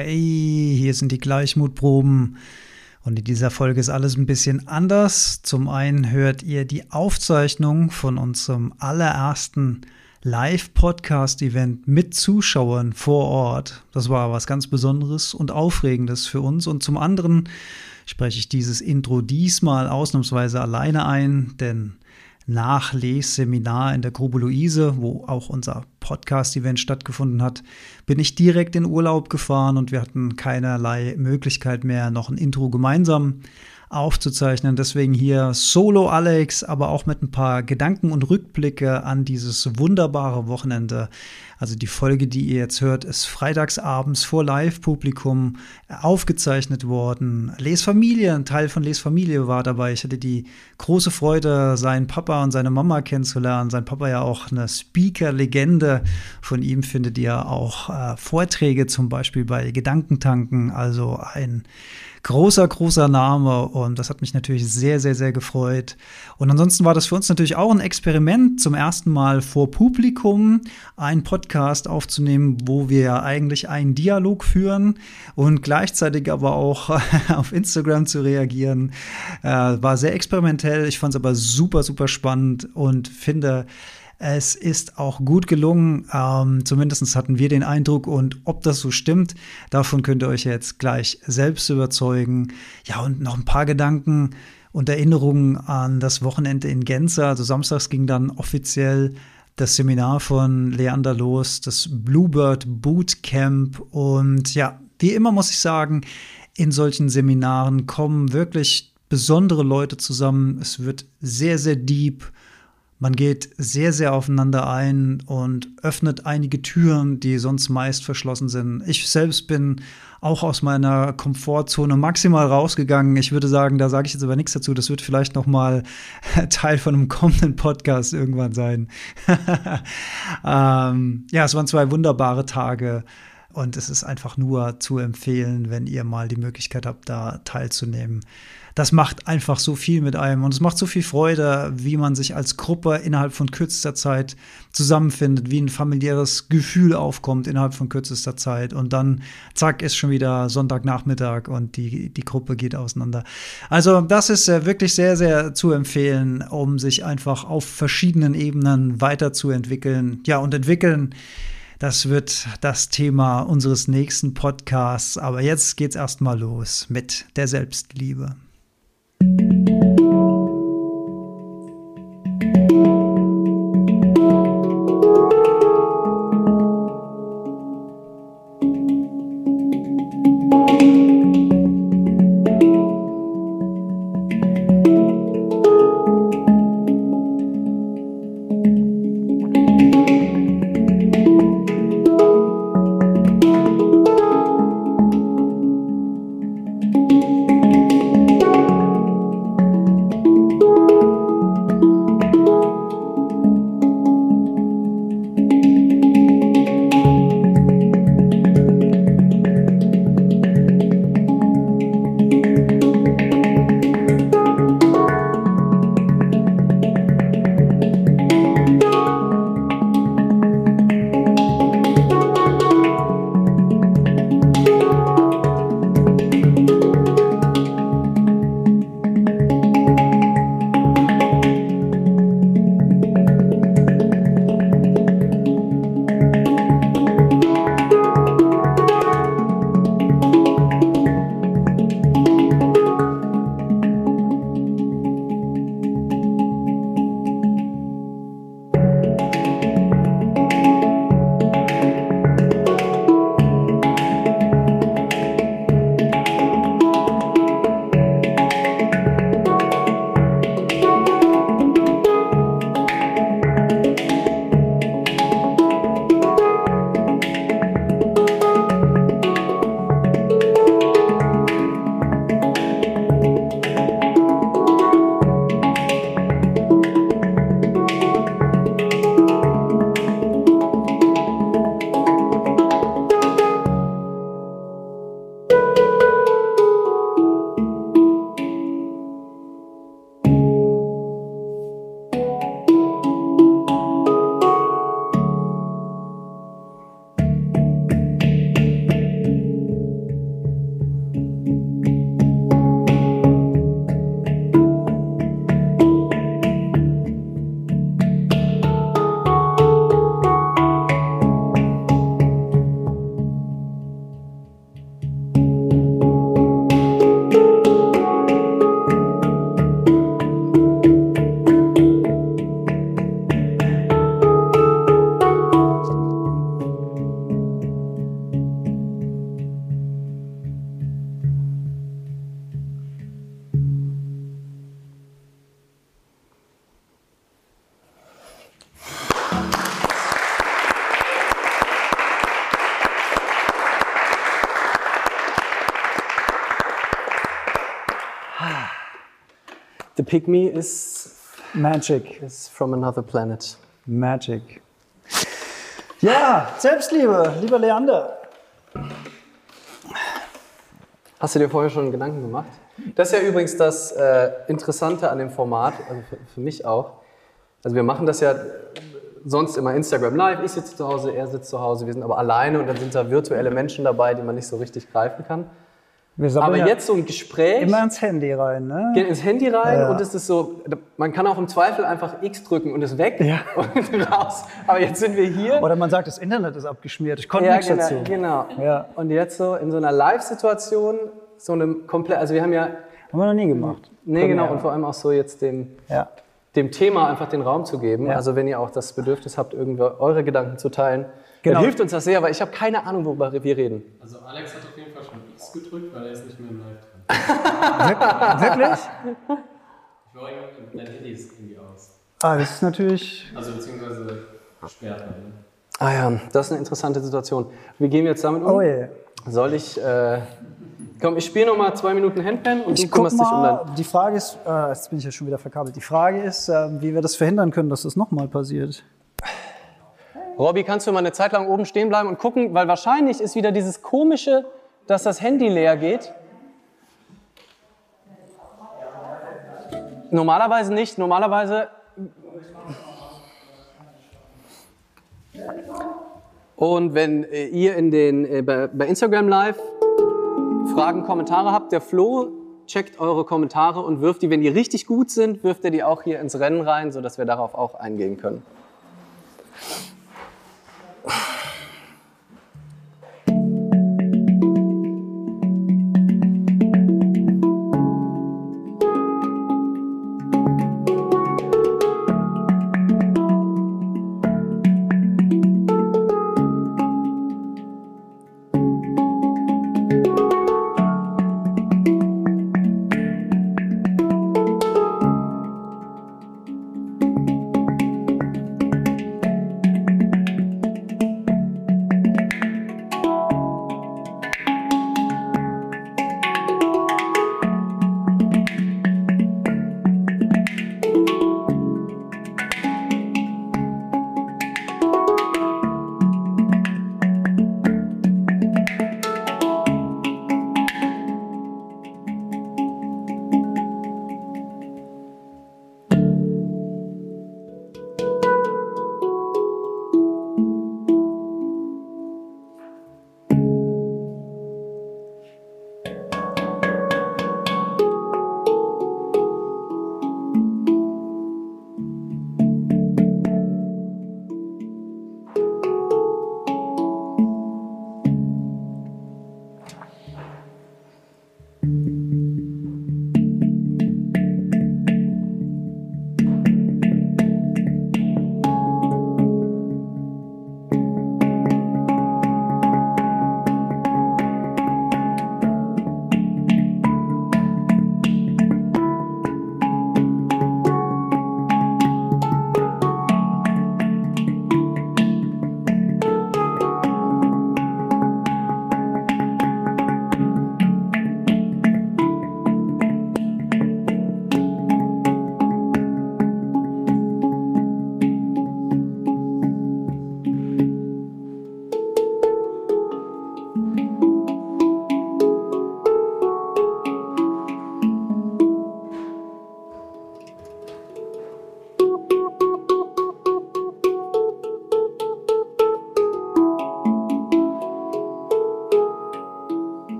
Hey, hier sind die Gleichmutproben. Und in dieser Folge ist alles ein bisschen anders. Zum einen hört ihr die Aufzeichnung von unserem allerersten Live-Podcast-Event mit Zuschauern vor Ort. Das war was ganz Besonderes und Aufregendes für uns. Und zum anderen spreche ich dieses Intro diesmal ausnahmsweise alleine ein, denn Nachlesseminar in der Grube Luise, wo auch unser Podcast-Event stattgefunden hat, bin ich direkt in Urlaub gefahren und wir hatten keinerlei Möglichkeit mehr, noch ein Intro gemeinsam aufzuzeichnen. Deswegen hier Solo Alex, aber auch mit ein paar Gedanken und Rückblicke an dieses wunderbare Wochenende. Also die Folge, die ihr jetzt hört, ist freitagsabends vor Live-Publikum aufgezeichnet worden. Les Familie, ein Teil von Les Familie war dabei. Ich hatte die große Freude, seinen Papa und seine Mama kennenzulernen. Sein Papa ja auch eine Speaker-Legende. Von ihm findet ihr auch äh, Vorträge, zum Beispiel bei Gedankentanken. Also ein großer, großer Name und das hat mich natürlich sehr, sehr, sehr gefreut. Und ansonsten war das für uns natürlich auch ein Experiment, zum ersten Mal vor Publikum einen Podcast aufzunehmen, wo wir eigentlich einen Dialog führen und gleichzeitig aber auch auf Instagram zu reagieren. Äh, war sehr experimentell, ich fand es aber super, super spannend und finde, es ist auch gut gelungen. Ähm, zumindest hatten wir den Eindruck. Und ob das so stimmt, davon könnt ihr euch jetzt gleich selbst überzeugen. Ja, und noch ein paar Gedanken und Erinnerungen an das Wochenende in Gänze. Also samstags ging dann offiziell das Seminar von Leander los, das Bluebird Bootcamp. Und ja, wie immer muss ich sagen, in solchen Seminaren kommen wirklich besondere Leute zusammen. Es wird sehr, sehr deep. Man geht sehr, sehr aufeinander ein und öffnet einige Türen, die sonst meist verschlossen sind. Ich selbst bin auch aus meiner Komfortzone maximal rausgegangen. Ich würde sagen, da sage ich jetzt aber nichts dazu. Das wird vielleicht noch mal Teil von einem kommenden Podcast irgendwann sein. ähm, ja, es waren zwei wunderbare Tage. Und es ist einfach nur zu empfehlen, wenn ihr mal die Möglichkeit habt, da teilzunehmen das macht einfach so viel mit einem und es macht so viel Freude, wie man sich als Gruppe innerhalb von kürzester Zeit zusammenfindet, wie ein familiäres Gefühl aufkommt innerhalb von kürzester Zeit und dann zack ist schon wieder Sonntagnachmittag und die, die Gruppe geht auseinander. Also das ist äh, wirklich sehr, sehr zu empfehlen, um sich einfach auf verschiedenen Ebenen weiterzuentwickeln. Ja, und entwickeln das wird das Thema unseres nächsten Podcasts. Aber jetzt geht's erstmal los mit der Selbstliebe. thank you The pygmy is, Magic. is from another planet. Magic. Ja, Selbstliebe, lieber Leander. Hast du dir vorher schon Gedanken gemacht? Das ist ja übrigens das äh, Interessante an dem Format, also für, für mich auch. Also wir machen das ja sonst immer Instagram Live. Ich sitze zu Hause, er sitzt zu Hause, wir sind aber alleine und dann sind da virtuelle Menschen dabei, die man nicht so richtig greifen kann. Aber ja jetzt so ein Gespräch, immer ins Handy rein, ne? geht ins Handy rein Ja. und es ist so, man kann auch im Zweifel einfach X drücken und ist weg Ja. und raus. Aber jetzt sind wir hier. Oder man sagt, das Internet ist abgeschmiert. Ich konnte Ja, nichts genau, dazu. genau. Ja. Und jetzt so in so einer Live-Situation, so einem komplett, also wir haben ja, Haben wir noch nie gemacht. nee Können genau, und vor allem auch so jetzt dem, Ja. dem Thema einfach den Raum zu geben. Ja. Also wenn ihr auch das Bedürfnis habt, irgendwie eure Gedanken zu teilen, Genau. dann hilft uns das sehr, weil ich habe keine Ahnung, worüber wir reden. Also Alex hat auf jeden Fall schon X gedrückt, weil er ist nicht mehr im Live drin. Wirklich? Ich war irgendwie, dein Handy ist irgendwie aus. Ah, das ist natürlich. Also beziehungsweise gesperrt. Ne? Ah ja, das ist eine interessante Situation. Wie gehen wir jetzt damit um? Oh je. Soll ich, äh, komm, ich spiele noch mal zwei Minuten Handpan und Ich du guck kümmerst dich um mal, dein... die Frage ist, äh, jetzt bin ich ja schon wieder verkabelt. Die Frage ist, äh, wie wir das verhindern können, dass das nochmal passiert. Robby, kannst du mal eine Zeit lang oben stehen bleiben und gucken, weil wahrscheinlich ist wieder dieses komische, dass das Handy leer geht. Normalerweise nicht. Normalerweise. Und wenn äh, ihr in den, äh, bei, bei Instagram Live Fragen, Kommentare habt, der Flo checkt eure Kommentare und wirft die, wenn die richtig gut sind, wirft er die auch hier ins Rennen rein, sodass wir darauf auch eingehen können.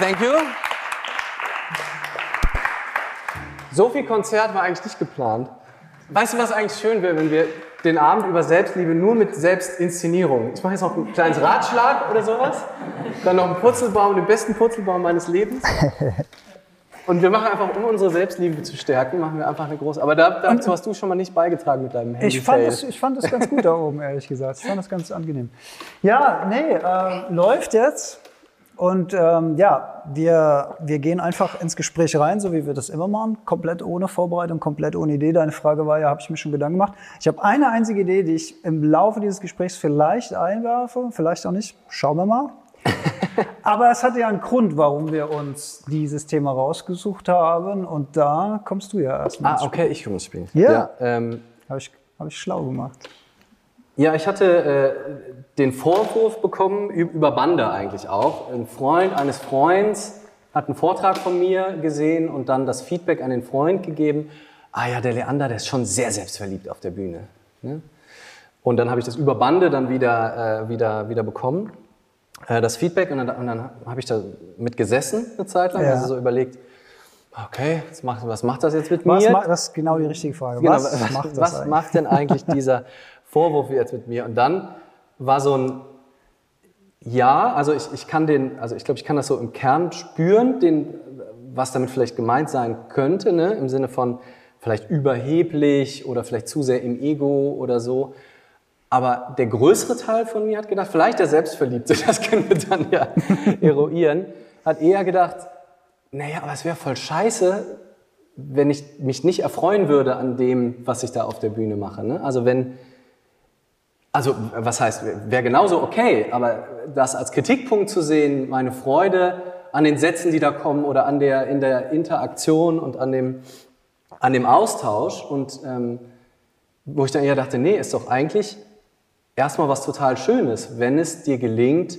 Thank you. So viel Konzert war eigentlich nicht geplant. Weißt du, was eigentlich schön wäre, wenn wir den Abend über Selbstliebe nur mit Selbstinszenierung. Ich mache jetzt noch ein kleines Ratschlag oder sowas. Dann noch einen Purzelbaum, den besten Purzelbaum meines Lebens. Und wir machen einfach, um unsere Selbstliebe zu stärken, machen wir einfach eine große. Aber da, dazu hast du schon mal nicht beigetragen mit deinem Handy. Ich fand, das, ich fand das ganz gut da oben, ehrlich gesagt. Ich fand das ganz angenehm. Ja, nee, äh, läuft jetzt. Und ähm, ja, wir, wir gehen einfach ins Gespräch rein, so wie wir das immer machen, komplett ohne Vorbereitung, komplett ohne Idee. Deine Frage war ja, habe ich mir schon Gedanken gemacht. Ich habe eine einzige Idee, die ich im Laufe dieses Gesprächs vielleicht einwerfe, vielleicht auch nicht. Schauen wir mal. Aber es hatte ja einen Grund, warum wir uns dieses Thema rausgesucht haben. Und da kommst du ja erstmal. Ah, okay, ich komme ins Spiel. Ja. ja ähm, Habe ich, hab ich schlau gemacht. Ja, ich hatte äh, den Vorwurf bekommen, über Bande eigentlich auch. Ein Freund eines Freunds hat einen Vortrag von mir gesehen und dann das Feedback an den Freund gegeben. Ah ja, der Leander, der ist schon sehr selbstverliebt auf der Bühne. Ne? Und dann habe ich das über Bande dann wieder, äh, wieder, wieder bekommen, äh, das Feedback. Und dann, und dann habe ich da mit gesessen eine Zeit lang, Ja. also so überlegt, okay, was macht, was macht das jetzt mit Was mir? ma- das ist genau die richtige Frage. Genau, was, was, macht was macht denn eigentlich dieser Vorwurf jetzt mit mir? Und dann war so ein Ja, also ich, ich kann den, also ich glaube, ich kann das so im Kern spüren, den, was damit vielleicht gemeint sein könnte, ne? im Sinne von vielleicht überheblich oder vielleicht zu sehr im Ego oder so. Aber der größere Teil von mir hat gedacht, vielleicht der Selbstverliebte, das können wir dann ja eruieren, hat eher gedacht, naja, aber es wäre voll scheiße, wenn ich mich nicht erfreuen würde an dem, was ich da auf der Bühne mache. Ne? Also wenn, also was heißt, wäre genauso okay, aber das als Kritikpunkt zu sehen, meine Freude an den Sätzen, die da kommen oder an der, in der Interaktion und an dem, an dem Austausch und ähm, wo ich dann eher dachte, nee, ist doch eigentlich erstmal was total Schönes, wenn es dir gelingt,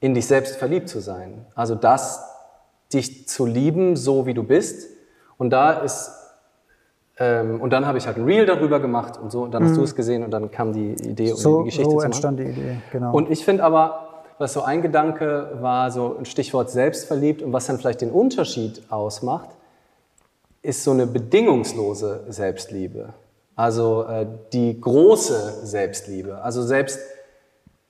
in dich selbst verliebt zu sein. Also das, dich zu lieben, so wie du bist. Und da ist, ähm, und dann habe ich halt ein Reel darüber gemacht und so, und dann hast du es gesehen und dann kam die Idee, um die So, Geschichte so entstand die Idee, genau. Und ich finde aber, was so ein Gedanke war, so ein Stichwort selbstverliebt und was dann vielleicht den Unterschied ausmacht, ist so eine bedingungslose Selbstliebe. Also äh, die große Selbstliebe. Also selbst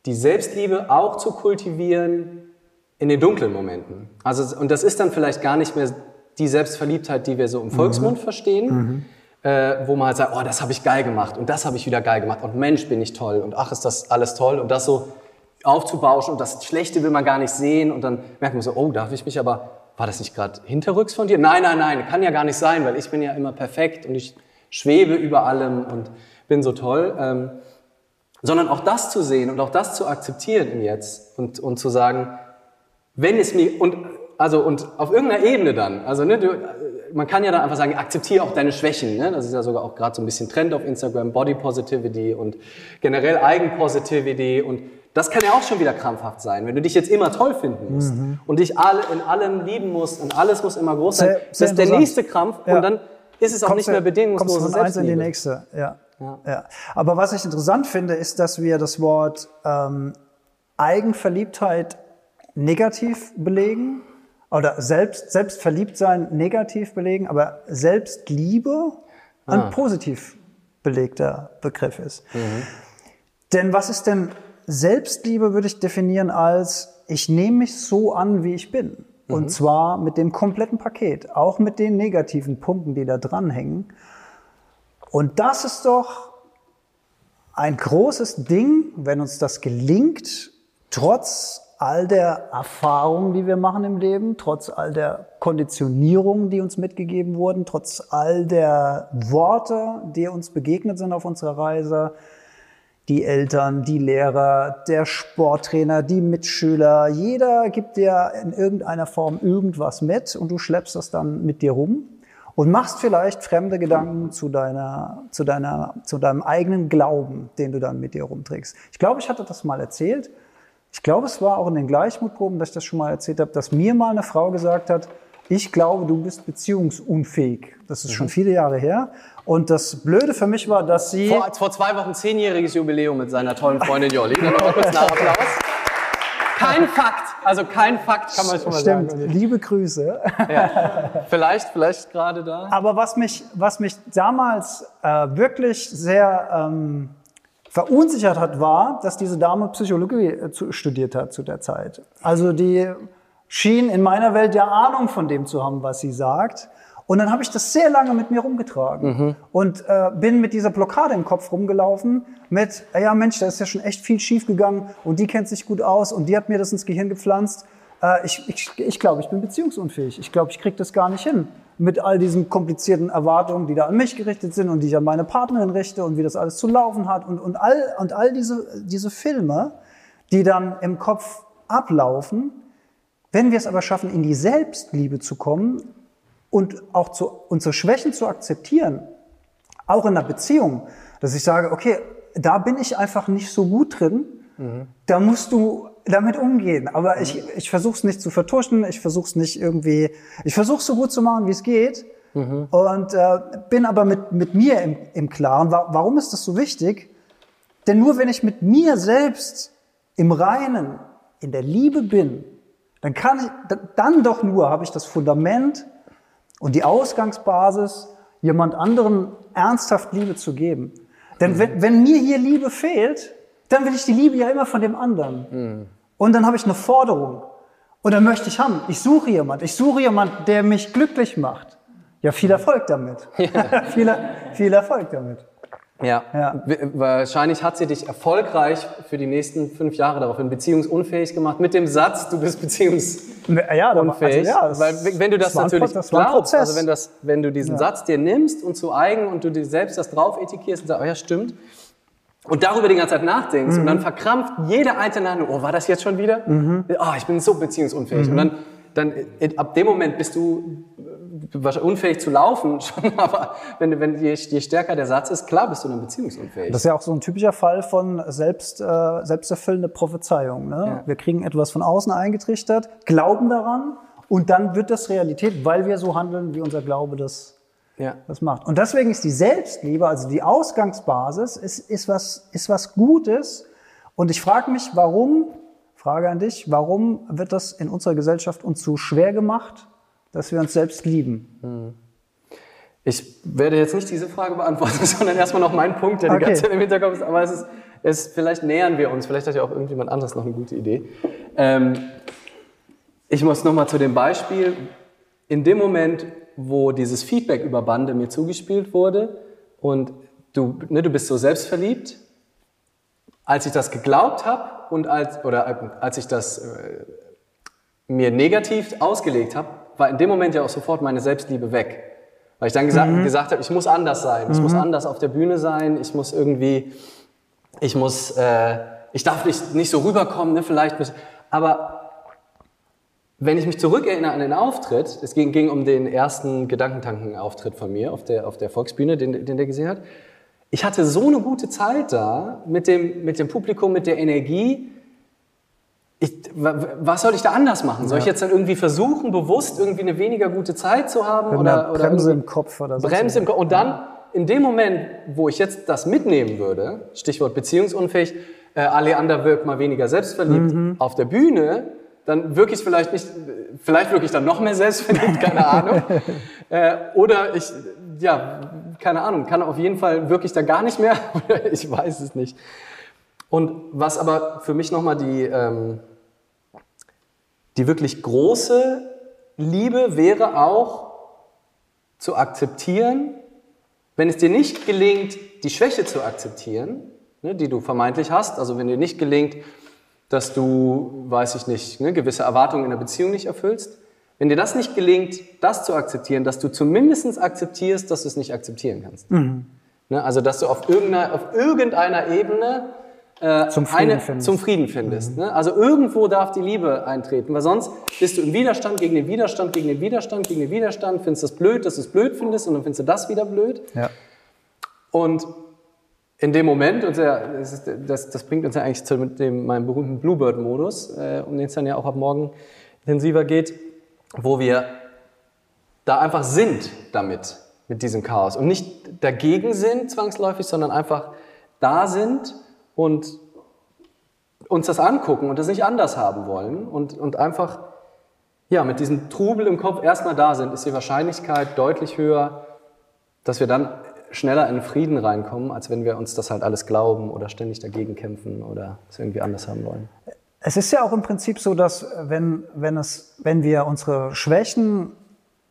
die Selbstliebe auch zu kultivieren in den dunklen Momenten. Also, und das ist dann vielleicht gar nicht mehr die Selbstverliebtheit, die wir so im Volksmund verstehen, äh, wo man halt sagt, oh, das habe ich geil gemacht und das habe ich wieder geil gemacht und Mensch, bin ich toll und ach, ist das alles toll und das so aufzubauschen und das Schlechte will man gar nicht sehen und dann merkt man so, oh, darf ich mich aber, war das nicht gerade hinterrücks von dir? Nein, nein, nein, kann ja gar nicht sein, weil ich bin ja immer perfekt und ich schwebe über allem und bin so toll. Ähm, sondern auch das zu sehen und auch das zu akzeptieren im Jetzt und, und zu sagen, wenn es mir und also und auf irgendeiner Ebene dann, also ne, du, man kann ja dann einfach sagen, akzeptiere auch deine Schwächen. Ne? Das ist ja sogar auch gerade so ein bisschen Trend auf Instagram, Body Positivity und generell Eigenpositivity und das kann ja auch schon wieder krampfhaft sein, wenn du dich jetzt immer toll finden musst und dich alle in allem lieben musst und alles muss immer groß sein. Sehr- das sehr ist der nächste Krampf Ja. und dann ist es auch nicht du- mehr bedingungslose kommst von eins in die nächste. Ja. Ja. Ja. Aber was ich interessant finde, ist, dass wir das Wort ähm, Eigenverliebtheit negativ belegen oder selbst Selbstverliebtsein negativ belegen, aber Selbstliebe ein Ah. positiv belegter Begriff ist. Mhm. Denn was ist denn Selbstliebe, würde ich definieren als, ich nehme mich so an, wie ich bin. Mhm. Und zwar mit dem kompletten Paket, auch mit den negativen Punkten, die da dranhängen. Und das ist doch ein großes Ding, wenn uns das gelingt, trotz all der Erfahrungen, die wir machen im Leben, trotz all der Konditionierungen, die uns mitgegeben wurden, trotz all der Worte, die uns begegnet sind auf unserer Reise, die Eltern, die Lehrer, der Sporttrainer, die Mitschüler, jeder gibt dir in irgendeiner Form irgendwas mit und du schleppst das dann mit dir rum und machst vielleicht fremde Gedanken zu deiner, zu deiner, zu deinem eigenen Glauben, den du dann mit dir rumträgst. Ich glaube, ich hatte das mal erzählt. Ich glaube, es war auch in den Gleichmutproben, dass ich das schon mal erzählt habe, dass mir mal eine Frau gesagt hat, ich glaube, du bist beziehungsunfähig. Das ist schon viele Jahre her. Und das Blöde für mich war, dass sie... Vor, vor zwei Wochen zehnjähriges Jubiläum mit seiner tollen Freundin Jolli. Dann kurz Nachapplaus. Kein Fakt, also kein Fakt kann man schon mal Stimmt, sagen. liebe Grüße. Vielleicht, vielleicht gerade da. Aber was mich, was mich damals äh, wirklich sehr ähm, verunsichert hat, war, dass diese Dame Psychologie äh, studiert hat zu der Zeit. Also die schien in meiner Welt ja Ahnung von dem zu haben, was sie sagt. Und dann habe ich das sehr lange mit mir rumgetragen und äh, bin mit dieser Blockade im Kopf rumgelaufen mit, ja Mensch, da ist ja schon echt viel schief gegangen und die kennt sich gut aus und die hat mir das ins Gehirn gepflanzt. äh, ich, ich, ich glaube, ich bin beziehungsunfähig. Ich glaube, ich kriege das gar nicht hin. Mit all diesen komplizierten Erwartungen, die da an mich gerichtet sind und die ich an meine Partnerin richte und wie das alles zu laufen hat und, und all, und all diese, diese Filme, die dann im Kopf ablaufen. Wenn wir es aber schaffen, in die Selbstliebe zu kommen und auch zu, unsere Schwächen zu akzeptieren, auch in der Beziehung, dass ich sage, okay, da bin ich einfach nicht so gut drin, mhm. da musst du damit umgehen. Aber ich, ich versuche es nicht zu vertuschen, ich versuche es nicht irgendwie, ich versuche es so gut zu machen, wie es geht. Mhm. Und äh, bin aber mit, mit mir im, im Klaren. Warum ist das so wichtig? Denn nur wenn ich mit mir selbst im Reinen, in der Liebe bin, dann kann ich, dann doch nur habe ich das Fundament und die Ausgangsbasis, jemand anderen ernsthaft Liebe zu geben. Denn mhm. wenn, wenn mir hier Liebe fehlt, dann will ich die Liebe ja immer von dem anderen. Mhm. Und dann habe ich eine Forderung. Und dann möchte ich haben. Ich suche jemand. Ich suche jemand, der mich glücklich macht. Ja, viel Erfolg damit. Ja. viel, viel Erfolg damit. Ja. ja. Wahrscheinlich hat sie dich erfolgreich für die nächsten fünf Jahre daraufhin beziehungsunfähig gemacht mit dem Satz, du bist beziehungsunfähig. Ja, also, ja, Weil wenn du das, natürlich das glaubst, also wenn, das, wenn du diesen ja. Satz dir nimmst und zu eigen und du dir selbst das drauf etikierst und sagst, oh ja, stimmt, und darüber die ganze Zeit nachdenkst mhm. und dann verkrampft jede einzelne Handlung, oh, war das jetzt schon wieder? Mhm. Oh, ich bin so beziehungsunfähig. Mhm. Und dann, dann ab dem Moment bist du unfähig zu laufen, schon, aber wenn, wenn je, je stärker der Satz ist, klar bist du dann beziehungsunfähig. Das ist ja auch so ein typischer Fall von selbst, äh, selbsterfüllende Prophezeiung. Ne? Ja. Wir kriegen etwas von außen eingetrichtert, glauben daran und dann wird das Realität, weil wir so handeln, wie unser Glaube das, ja. das macht. Und deswegen ist die Selbstliebe, also die Ausgangsbasis, ist, ist, was, ist was Gutes. Und ich frage mich, warum, Frage an dich, warum wird das in unserer Gesellschaft uns so schwer gemacht, dass wir uns selbst lieben? Hm. Ich werde jetzt nicht diese Frage beantworten, sondern erstmal noch meinen Punkt, der okay. die ganze Zeit im Hinterkopf ist. Aber es ist, es, vielleicht nähern wir uns. Vielleicht hat ja auch irgendjemand anderes noch eine gute Idee. Ähm, ich muss nochmal zu dem Beispiel. In dem Moment, wo dieses Feedback über Bande mir zugespielt wurde und du, ne, du bist so selbstverliebt, als ich das geglaubt habe und als, oder als ich das äh, mir negativ ausgelegt habe, war in dem Moment ja auch sofort meine Selbstliebe weg. Weil ich dann gesagt, mhm. gesagt habe, ich muss anders sein, ich mhm. muss anders auf der Bühne sein, ich muss irgendwie, ich muss, äh, ich darf nicht, nicht so rüberkommen, ne, vielleicht. Aber wenn ich mich zurückerinnere an den Auftritt, es ging, ging um den ersten Gedankentanken-Auftritt von mir auf der, auf der Volksbühne, den, den der gesehen hat. Ich hatte so eine gute Zeit da mit dem, mit dem Publikum, mit der Energie ich, was soll ich da anders machen? Soll ich jetzt dann irgendwie versuchen, bewusst irgendwie eine weniger gute Zeit zu haben? Mit oder, oder Bremse im Kopf oder so. Bremse im Kopf. Und dann, in dem Moment, wo ich jetzt das mitnehmen würde, Stichwort beziehungsunfähig, äh, Aleander wirkt mal weniger selbstverliebt mhm. auf der Bühne, dann wirke ich vielleicht nicht, vielleicht wirke ich dann noch mehr selbstverliebt, keine Ahnung. äh, oder ich, ja, keine Ahnung, kann auf jeden Fall wirklich da gar nicht mehr, ich weiß es nicht. Und was aber für mich nochmal die, ähm, die wirklich große Liebe wäre auch zu akzeptieren, wenn es dir nicht gelingt, die Schwäche zu akzeptieren, ne, die du vermeintlich hast, also wenn dir nicht gelingt, dass du, weiß ich nicht, ne, gewisse Erwartungen in der Beziehung nicht erfüllst, wenn dir das nicht gelingt, das zu akzeptieren, dass du zumindest akzeptierst, dass du es nicht akzeptieren kannst. Mhm. Ne, also dass du auf irgendeiner, auf irgendeiner Ebene äh, zum, Frieden eine, findest. zum Frieden findest. Mhm. Ne? Also irgendwo darf die Liebe eintreten, weil sonst bist du im Widerstand gegen den Widerstand, gegen den Widerstand, gegen den Widerstand, findest das blöd, dass du es blöd findest und dann findest du das wieder blöd. Ja. Und in dem Moment, und das, das, bringt uns ja eigentlich zu dem, meinem berühmten Bluebird-Modus, äh, um den es dann ja auch ab morgen intensiver geht, wo wir da einfach sind damit, mit diesem Chaos. Und nicht dagegen sind zwangsläufig, sondern einfach da sind und uns das angucken und das nicht anders haben wollen und, und einfach ja, mit diesem Trubel im Kopf erstmal da sind, ist die Wahrscheinlichkeit deutlich höher, dass wir dann schneller in Frieden reinkommen, als wenn wir uns das halt alles glauben oder ständig dagegen kämpfen oder es irgendwie anders haben wollen. Es ist ja auch im Prinzip so, dass wenn, wenn, es, wenn wir unsere Schwächen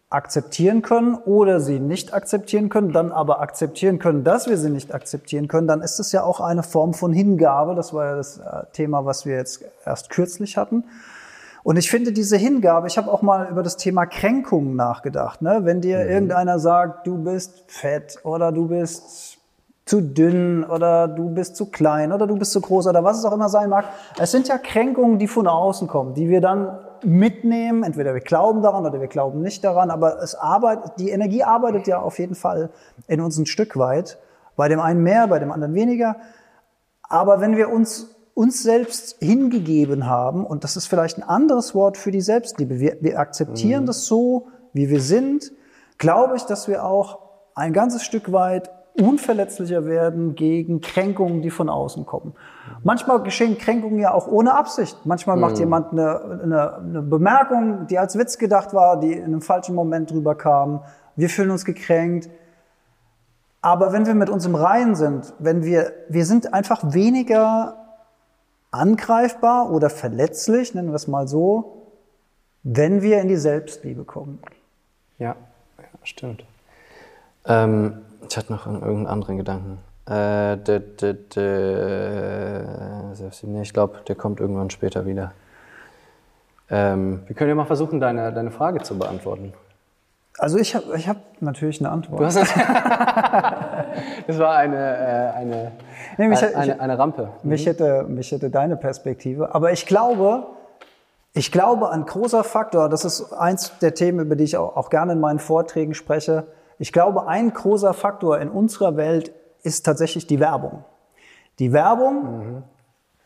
akzeptieren können oder sie nicht akzeptieren können, dann aber akzeptieren können, dass wir sie nicht akzeptieren können, dann ist es ja auch eine Form von Hingabe. Das war ja das äh, Thema, was wir jetzt erst kürzlich hatten. Und ich finde diese Hingabe, ich habe auch mal über das Thema Kränkungen nachgedacht. Ne? Wenn dir Mhm. irgendeiner sagt, du bist fett oder du bist zu dünn oder du bist zu klein oder du bist zu groß oder was es auch immer sein mag. Es sind ja Kränkungen, die von außen kommen, die wir dann mitnehmen. Entweder wir glauben daran oder wir glauben nicht daran, aber es arbeitet, die Energie arbeitet ja auf jeden Fall in uns ein Stück weit. Bei dem einen mehr, bei dem anderen weniger. Aber wenn wir uns uns selbst hingegeben haben, und das ist vielleicht ein anderes Wort für die Selbstliebe, wir, wir akzeptieren das so, wie wir sind, glaube ich, dass wir auch ein ganzes Stück weit unverletzlicher werden gegen Kränkungen, die von außen kommen. Manchmal geschehen Kränkungen ja auch ohne Absicht. Manchmal macht jemand eine, eine, eine Bemerkung, die als Witz gedacht war, die in einem falschen Moment drüber kam. Wir fühlen uns gekränkt. Aber wenn wir mit uns im Reinen sind, wenn wir, wir sind einfach weniger angreifbar oder verletzlich, nennen wir es mal so, wenn wir in die Selbstliebe kommen. Ja, ja stimmt. Ähm, ich hatte noch irgendeinen anderen Gedanken. Äh, de, de, de, nee, ich glaube, der kommt irgendwann später wieder. Ähm, wir können ja mal versuchen, deine, deine Frage zu beantworten. Also ich habe ich hab natürlich eine Antwort. Du hast das war eine, äh, eine, Nee, mich- eine, ich- eine Rampe. Mich hätte, mich hätte deine Perspektive. Aber ich glaube, ich glaube, ein großer Faktor, das ist eins der Themen, über die ich auch, auch gerne in meinen Vorträgen spreche. Ich glaube, ein großer Faktor in unserer Welt ist tatsächlich die Werbung. Die Werbung,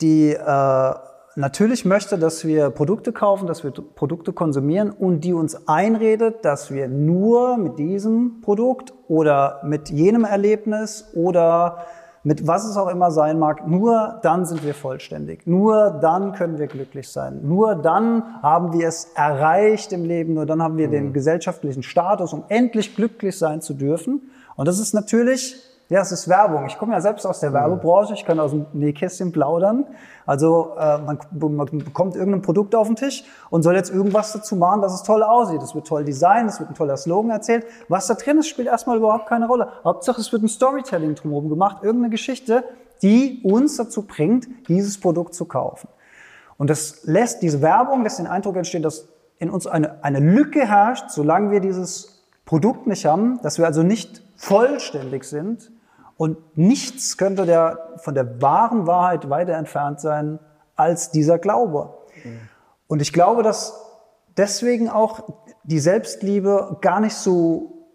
die äh, natürlich möchte, dass wir Produkte kaufen, dass wir Produkte konsumieren und die uns einredet, dass wir nur mit diesem Produkt oder mit jenem Erlebnis oder mit was es auch immer sein mag, nur dann sind wir vollständig. Nur dann können wir glücklich sein. Nur dann haben wir es erreicht im Leben. Nur dann haben wir den gesellschaftlichen Status, um endlich glücklich sein zu dürfen. Und das ist natürlich, ja, es ist Werbung. Ich komme ja selbst aus der Werbebranche. Ich kann aus dem Nähkästchen plaudern. Also äh, man, man bekommt irgendein Produkt auf den Tisch und soll jetzt irgendwas dazu machen, dass es toll aussieht. Es wird toll designt, es wird ein toller Slogan erzählt. Was da drin ist, spielt erstmal überhaupt keine Rolle. Hauptsache, es wird ein Storytelling drumherum gemacht, irgendeine Geschichte, die uns dazu bringt, dieses Produkt zu kaufen. Und das lässt, diese Werbung lässt den Eindruck entstehen, dass in uns eine, eine Lücke herrscht, solange wir dieses Produkt nicht haben, dass wir also nicht vollständig sind. Und nichts könnte der, von der wahren Wahrheit weiter entfernt sein als dieser Glaube. Und ich glaube, dass deswegen auch die Selbstliebe gar nicht so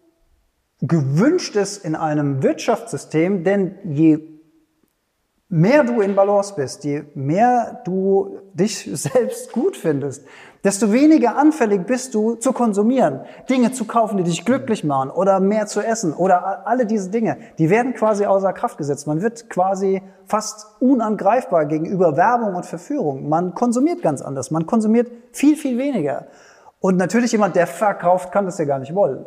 gewünscht ist in einem Wirtschaftssystem, denn je mehr du in Balance bist, je mehr du dich selbst gut findest, desto weniger anfällig bist du zu konsumieren, Dinge zu kaufen, die dich glücklich machen oder mehr zu essen oder alle diese Dinge, die werden quasi außer Kraft gesetzt. Man wird quasi fast unangreifbar gegenüber Werbung und Verführung. Man konsumiert ganz anders, man konsumiert viel, viel weniger. Und natürlich jemand, der verkauft, kann das ja gar nicht wollen.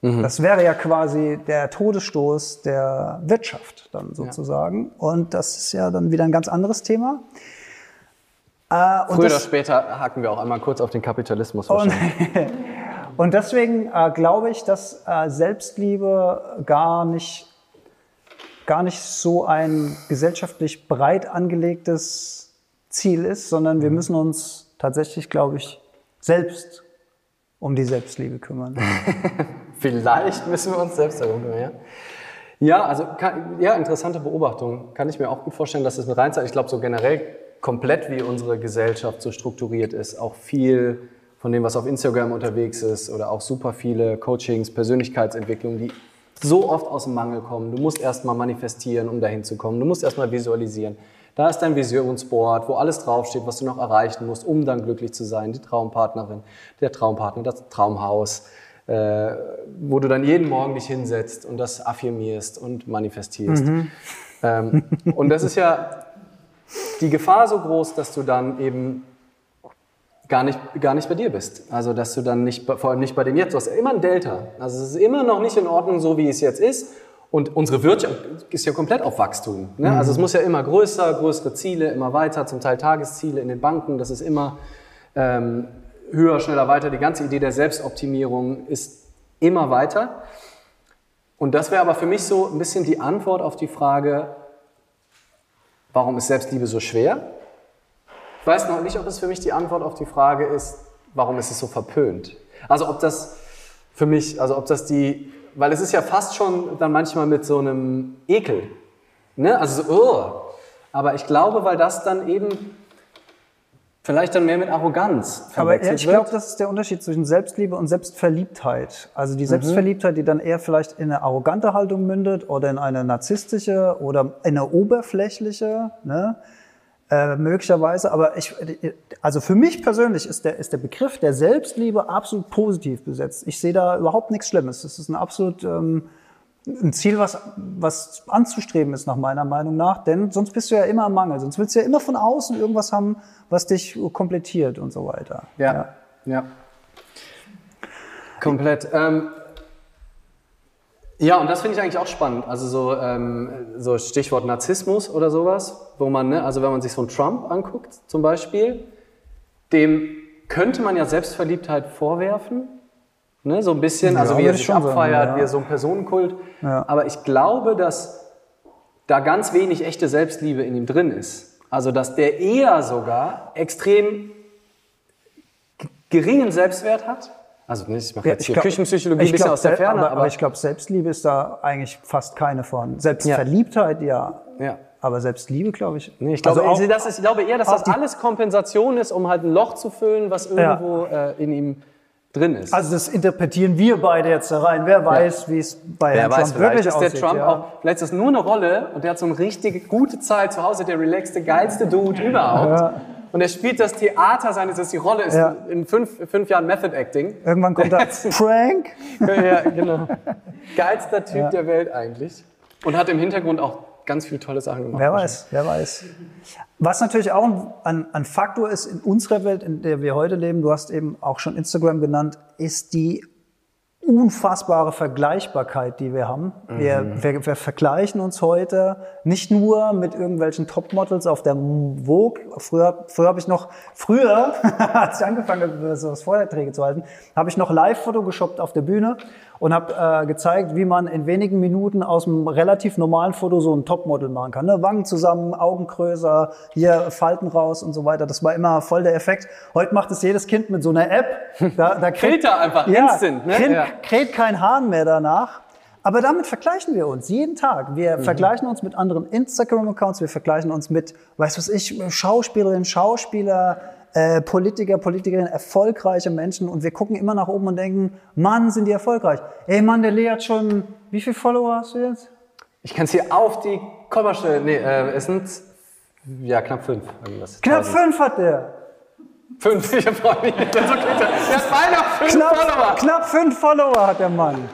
Das wäre ja quasi der Todesstoß der Wirtschaft dann sozusagen. Und das ist ja dann wieder ein ganz anderes Thema. Äh, und Früher oder später haken wir auch einmal kurz auf den Kapitalismus und, und deswegen äh, glaube ich, dass äh, Selbstliebe gar nicht, gar nicht so ein gesellschaftlich breit angelegtes Ziel ist, sondern wir müssen uns tatsächlich, glaube ich, selbst um die Selbstliebe kümmern. Vielleicht müssen wir uns selbst darum kümmern, ja? Also ja, interessante Beobachtung. Kann ich mir auch gut vorstellen, dass es mit reinzahlt. Ich glaube, so generell komplett wie unsere Gesellschaft so strukturiert ist, auch viel von dem, was auf Instagram unterwegs ist oder auch super viele Coachings, Persönlichkeitsentwicklungen, die so oft aus dem Mangel kommen. Du musst erstmal manifestieren, um dahin zu kommen. Du musst erstmal visualisieren. Da ist dein Visionsboard, wo alles draufsteht, was du noch erreichen musst, um dann glücklich zu sein. Die Traumpartnerin, der Traumpartner, das Traumhaus, äh, wo du dann jeden Morgen dich hinsetzt und das affirmierst und manifestierst. Ähm, und das ist ja die Gefahr so groß, dass du dann eben gar nicht, gar nicht bei dir bist. Also, dass du dann nicht, vor allem nicht bei dem Jetzt, du hast immer ein Delta. Also, es ist immer noch nicht in Ordnung, so wie es jetzt ist. Und unsere Wirtschaft ist ja komplett auf Wachstum. Ne? Also, es muss ja immer größer, größere Ziele, immer weiter, zum Teil Tagesziele in den Banken. Das ist immer ähm, höher, schneller, weiter. Die ganze Idee der Selbstoptimierung ist immer weiter. Und das wäre aber für mich so ein bisschen die Antwort auf die Frage, warum ist Selbstliebe so schwer? weiß noch nicht, ob es für mich die Antwort auf die Frage ist, warum ist es so verpönt. Also ob das für mich, also ob das die, weil es ist ja fast schon dann manchmal mit so einem Ekel, ne? Also so, oh. aber ich glaube, weil das dann eben vielleicht dann mehr mit Arroganz Aber ja, ich glaube, das ist der Unterschied zwischen Selbstliebe und Selbstverliebtheit. Also Mhm. die Selbstverliebtheit, die dann eher vielleicht in eine arrogante Haltung mündet oder in eine narzisstische oder in eine oberflächliche, ne? Äh, möglicherweise. Aber ich, also für mich persönlich ist der, ist der Begriff der Selbstliebe absolut positiv besetzt. Ich sehe da überhaupt nichts Schlimmes. Das ist ein absolut ähm, ein Ziel, was, was anzustreben ist, nach meiner Meinung nach. Denn sonst bist du ja immer im Mangel. Sonst willst du ja immer von außen irgendwas haben, was dich komplettiert und so weiter. Ja, ja. Komplett. Ähm, ja, und das finde ich eigentlich auch spannend. Also so, ähm, so Stichwort Narzissmus oder sowas, wo man, ne, also wenn man sich so einen Trump anguckt zum Beispiel, dem könnte man ja Selbstverliebtheit vorwerfen. Ne, so ein bisschen, Ja, also wie er ich sich abfeiert, ja. wie er so ein Personenkult. Ja. Aber ich glaube, dass da ganz wenig echte Selbstliebe in ihm drin ist. Also dass der eher sogar extrem geringen Selbstwert hat. Also ne, ich mache jetzt hier glaub- Küchenpsychologie ein bisschen glaub, aus der Ferne, aber, aber, ich glaube, Selbstliebe ist da eigentlich fast keine von. Selbstverliebtheit, ja. ja. Aber Selbstliebe, glaube ich. Nee, ich, glaube, also auch, das ist, ich glaube eher, dass das alles Kompensation ist, um halt ein Loch zu füllen, was irgendwo äh, in ihm drin ist. also das interpretieren wir beide jetzt da rein. Wer weiß, wie es bei Wer Herrn weiß, Trump wirklich ist der aussieht. Trump ja. auch, vielleicht ist das nur eine Rolle und der hat so eine richtige gute Zeit zu Hause, der relaxte, geilste Dude überhaupt. Und er spielt das Theater seines, dass die Rolle ist Ja. in fünf, fünf Jahren Method Acting. Irgendwann kommt da Prank. ja, genau. Geilster Typ Ja. der Welt eigentlich. Und hat im Hintergrund auch ganz viele tolle Sachen gemacht. Wer weiß, wer weiß. Was natürlich auch ein, ein, Faktor ist in unserer Welt, in der wir heute leben, du hast eben auch schon Instagram genannt, ist die unfassbare Vergleichbarkeit, die wir haben. Wir, wir, wir vergleichen uns heute nicht nur mit irgendwelchen Topmodels auf der Vogue. Früher, früher habe ich noch, früher, als ich angefangen habe, so was Vorträge zu halten, habe ich noch live photogeshoppt auf der Bühne und habe äh, gezeigt, wie man in wenigen Minuten aus einem relativ normalen Foto so ein Topmodel machen kann. Ne? Wangen zusammen, Augen größer, hier Falten raus und so weiter. Das war immer voll der Effekt. Heute macht es jedes Kind mit so einer App. Da, da kriegt, Filter einfach, ja, instant, ne? Kriegt, Ja. kräht kein Hahn mehr danach. Aber damit vergleichen wir uns jeden Tag. Wir Mhm. vergleichen uns mit anderen Instagram-Accounts, wir vergleichen uns mit, weiß was ich, Schauspielerinnen, Schauspieler, äh, Politiker, Politikerinnen, erfolgreiche Menschen und wir gucken immer nach oben und denken, Mann, sind die erfolgreich. Ey Mann, der Lee hat schon, wie viele Follower hast du jetzt? Ich kann es hier auf die Kommastelle, nee, äh, es sind ja knapp fünf. Irgendwas. Knapp Tausend. fünf hat der. Fünf, ich freue mich. Der ist okay. Der hat beinahe fünf Knapp, Follower. knapp fünf Follower hat der Mann.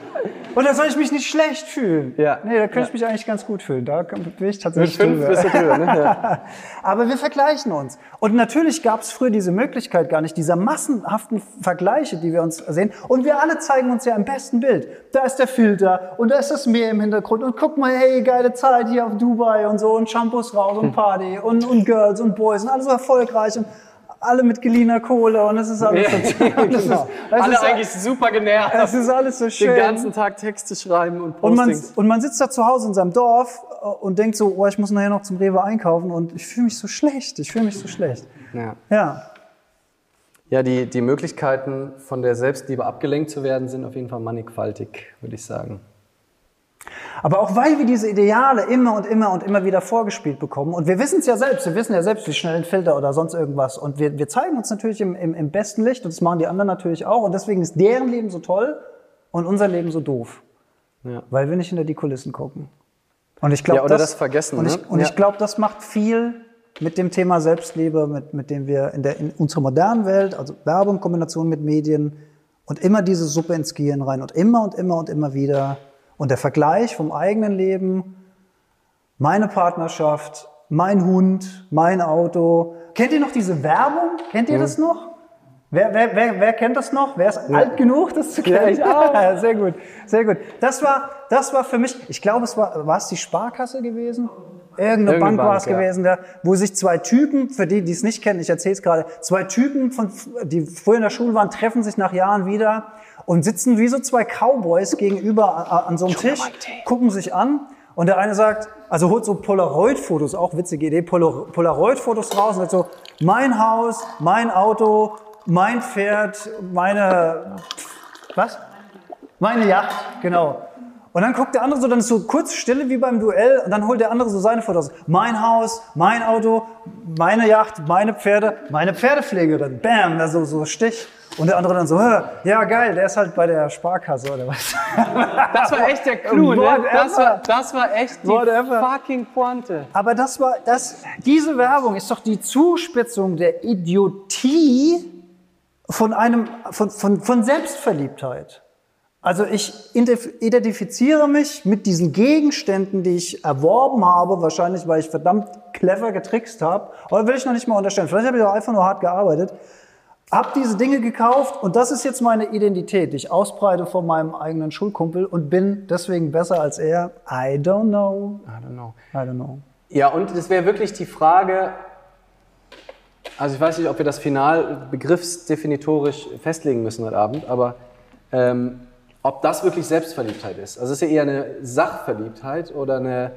Und da soll ich mich nicht schlecht fühlen. Ja. Nee, da könnte ich mich eigentlich ganz gut fühlen. Da bin ich Mit tatsächlich fünf drüber. bist du drüber, ne? Ja. Aber wir vergleichen uns. Und natürlich gab es früher diese Möglichkeit gar nicht, dieser massenhaften Vergleiche, die wir uns sehen. Und wir alle zeigen uns ja im besten Bild. Da ist der Filter und da ist das Meer im Hintergrund. Und guck mal, hey, geile Zeit hier auf Dubai und so und Shampoos raus und Party und, und Girls und Boys und alles erfolgreich und alle mit geliehener Kohle und es ist alles so, ist, genau. das Alle ist, eigentlich super genervt. es ist alles so schön. Den ganzen Tag Texte schreiben und Und man, Postings. und man sitzt da zu Hause in seinem Dorf äh, und denkt so, oh, ich muss nachher noch zum Rewe einkaufen und ich fühle mich so schlecht, ich fühle mich so schlecht. Ja. Ja, Ja, die, die Möglichkeiten von der Selbstliebe abgelenkt zu werden, sind auf jeden Fall mannigfaltig, würde ich sagen. Aber auch weil wir diese Ideale immer und immer und immer wieder vorgespielt bekommen und wir wissen es ja selbst, wir wissen ja selbst, wie schnell ein Filter oder sonst irgendwas und wir, wir zeigen uns natürlich im, im, im besten Licht und das machen die anderen natürlich auch und deswegen ist deren Leben so toll und unser Leben so doof, Ja. weil wir nicht hinter die Kulissen gucken. Und ich glaube, Ja, oder das vergessen, Und ne? ich, und Ja. ich glaube, das macht viel mit dem Thema Selbstliebe, mit, mit dem wir in, der, in unserer modernen Welt, also Werbung, Kombination mit Medien und immer diese Suppe ins Gehirn rein und immer und immer und immer wieder und der Vergleich vom eigenen Leben, meine Partnerschaft, mein Hund, mein Auto. Kennt ihr noch diese Werbung? Kennt ihr das noch? Wer, wer, wer, wer kennt das noch? Wer ist alt genug, das zu kennen? auch. sehr gut, sehr gut. Das war, das war für mich, ich glaube, es war, war es die Sparkasse gewesen? Irgendeine, Irgendeine Bank, war Bank, es ja. gewesen, da, wo sich zwei Typen, für die, die es nicht kennen, ich erzähle es gerade, zwei Typen, von, die früher in der Schule waren, treffen sich nach Jahren wieder und sitzen wie so zwei Cowboys gegenüber an, an so einem Tisch, gucken sich an und der eine sagt, also holt so Polaroid-Fotos, auch witzige Idee, Polaroid-Fotos raus und sagt so, mein Haus, mein Auto, mein Pferd, meine, was? Meine Yacht, genau. Und dann guckt der andere so, dann ist so kurz Stille wie beim Duell und dann holt der andere so seine Fotos. Mein Haus, mein Auto, meine Yacht, meine Pferde, meine Pferdepflegerin. Bam, da so, so Stich. Und der andere dann so, "Hä, ja geil, der ist halt bei der Sparkasse oder was. Das war echt der Clou, ne? Das war, das war echt die fucking Pointe. Aber das war, das, diese Werbung ist doch die Zuspitzung der Idiotie von einem, von, von, von Selbstverliebtheit. Also ich identif- identifiziere mich mit diesen Gegenständen, die ich erworben habe, wahrscheinlich weil ich verdammt clever getrickst habe. Aber will ich noch nicht mal unterstellen. Vielleicht habe ich auch einfach nur hart gearbeitet. Hab diese Dinge gekauft und das ist jetzt meine Identität, die ich ausbreite vor meinem eigenen Schulkumpel und bin deswegen besser als er. I don't know. I don't know. I don't know. Ja, und es wäre wirklich die Frage, also ich weiß nicht, ob wir das final begriffsdefinitorisch festlegen müssen heute Abend, aber ähm, ob das wirklich Selbstverliebtheit ist. Also es ist ja eher eine Sachverliebtheit oder eine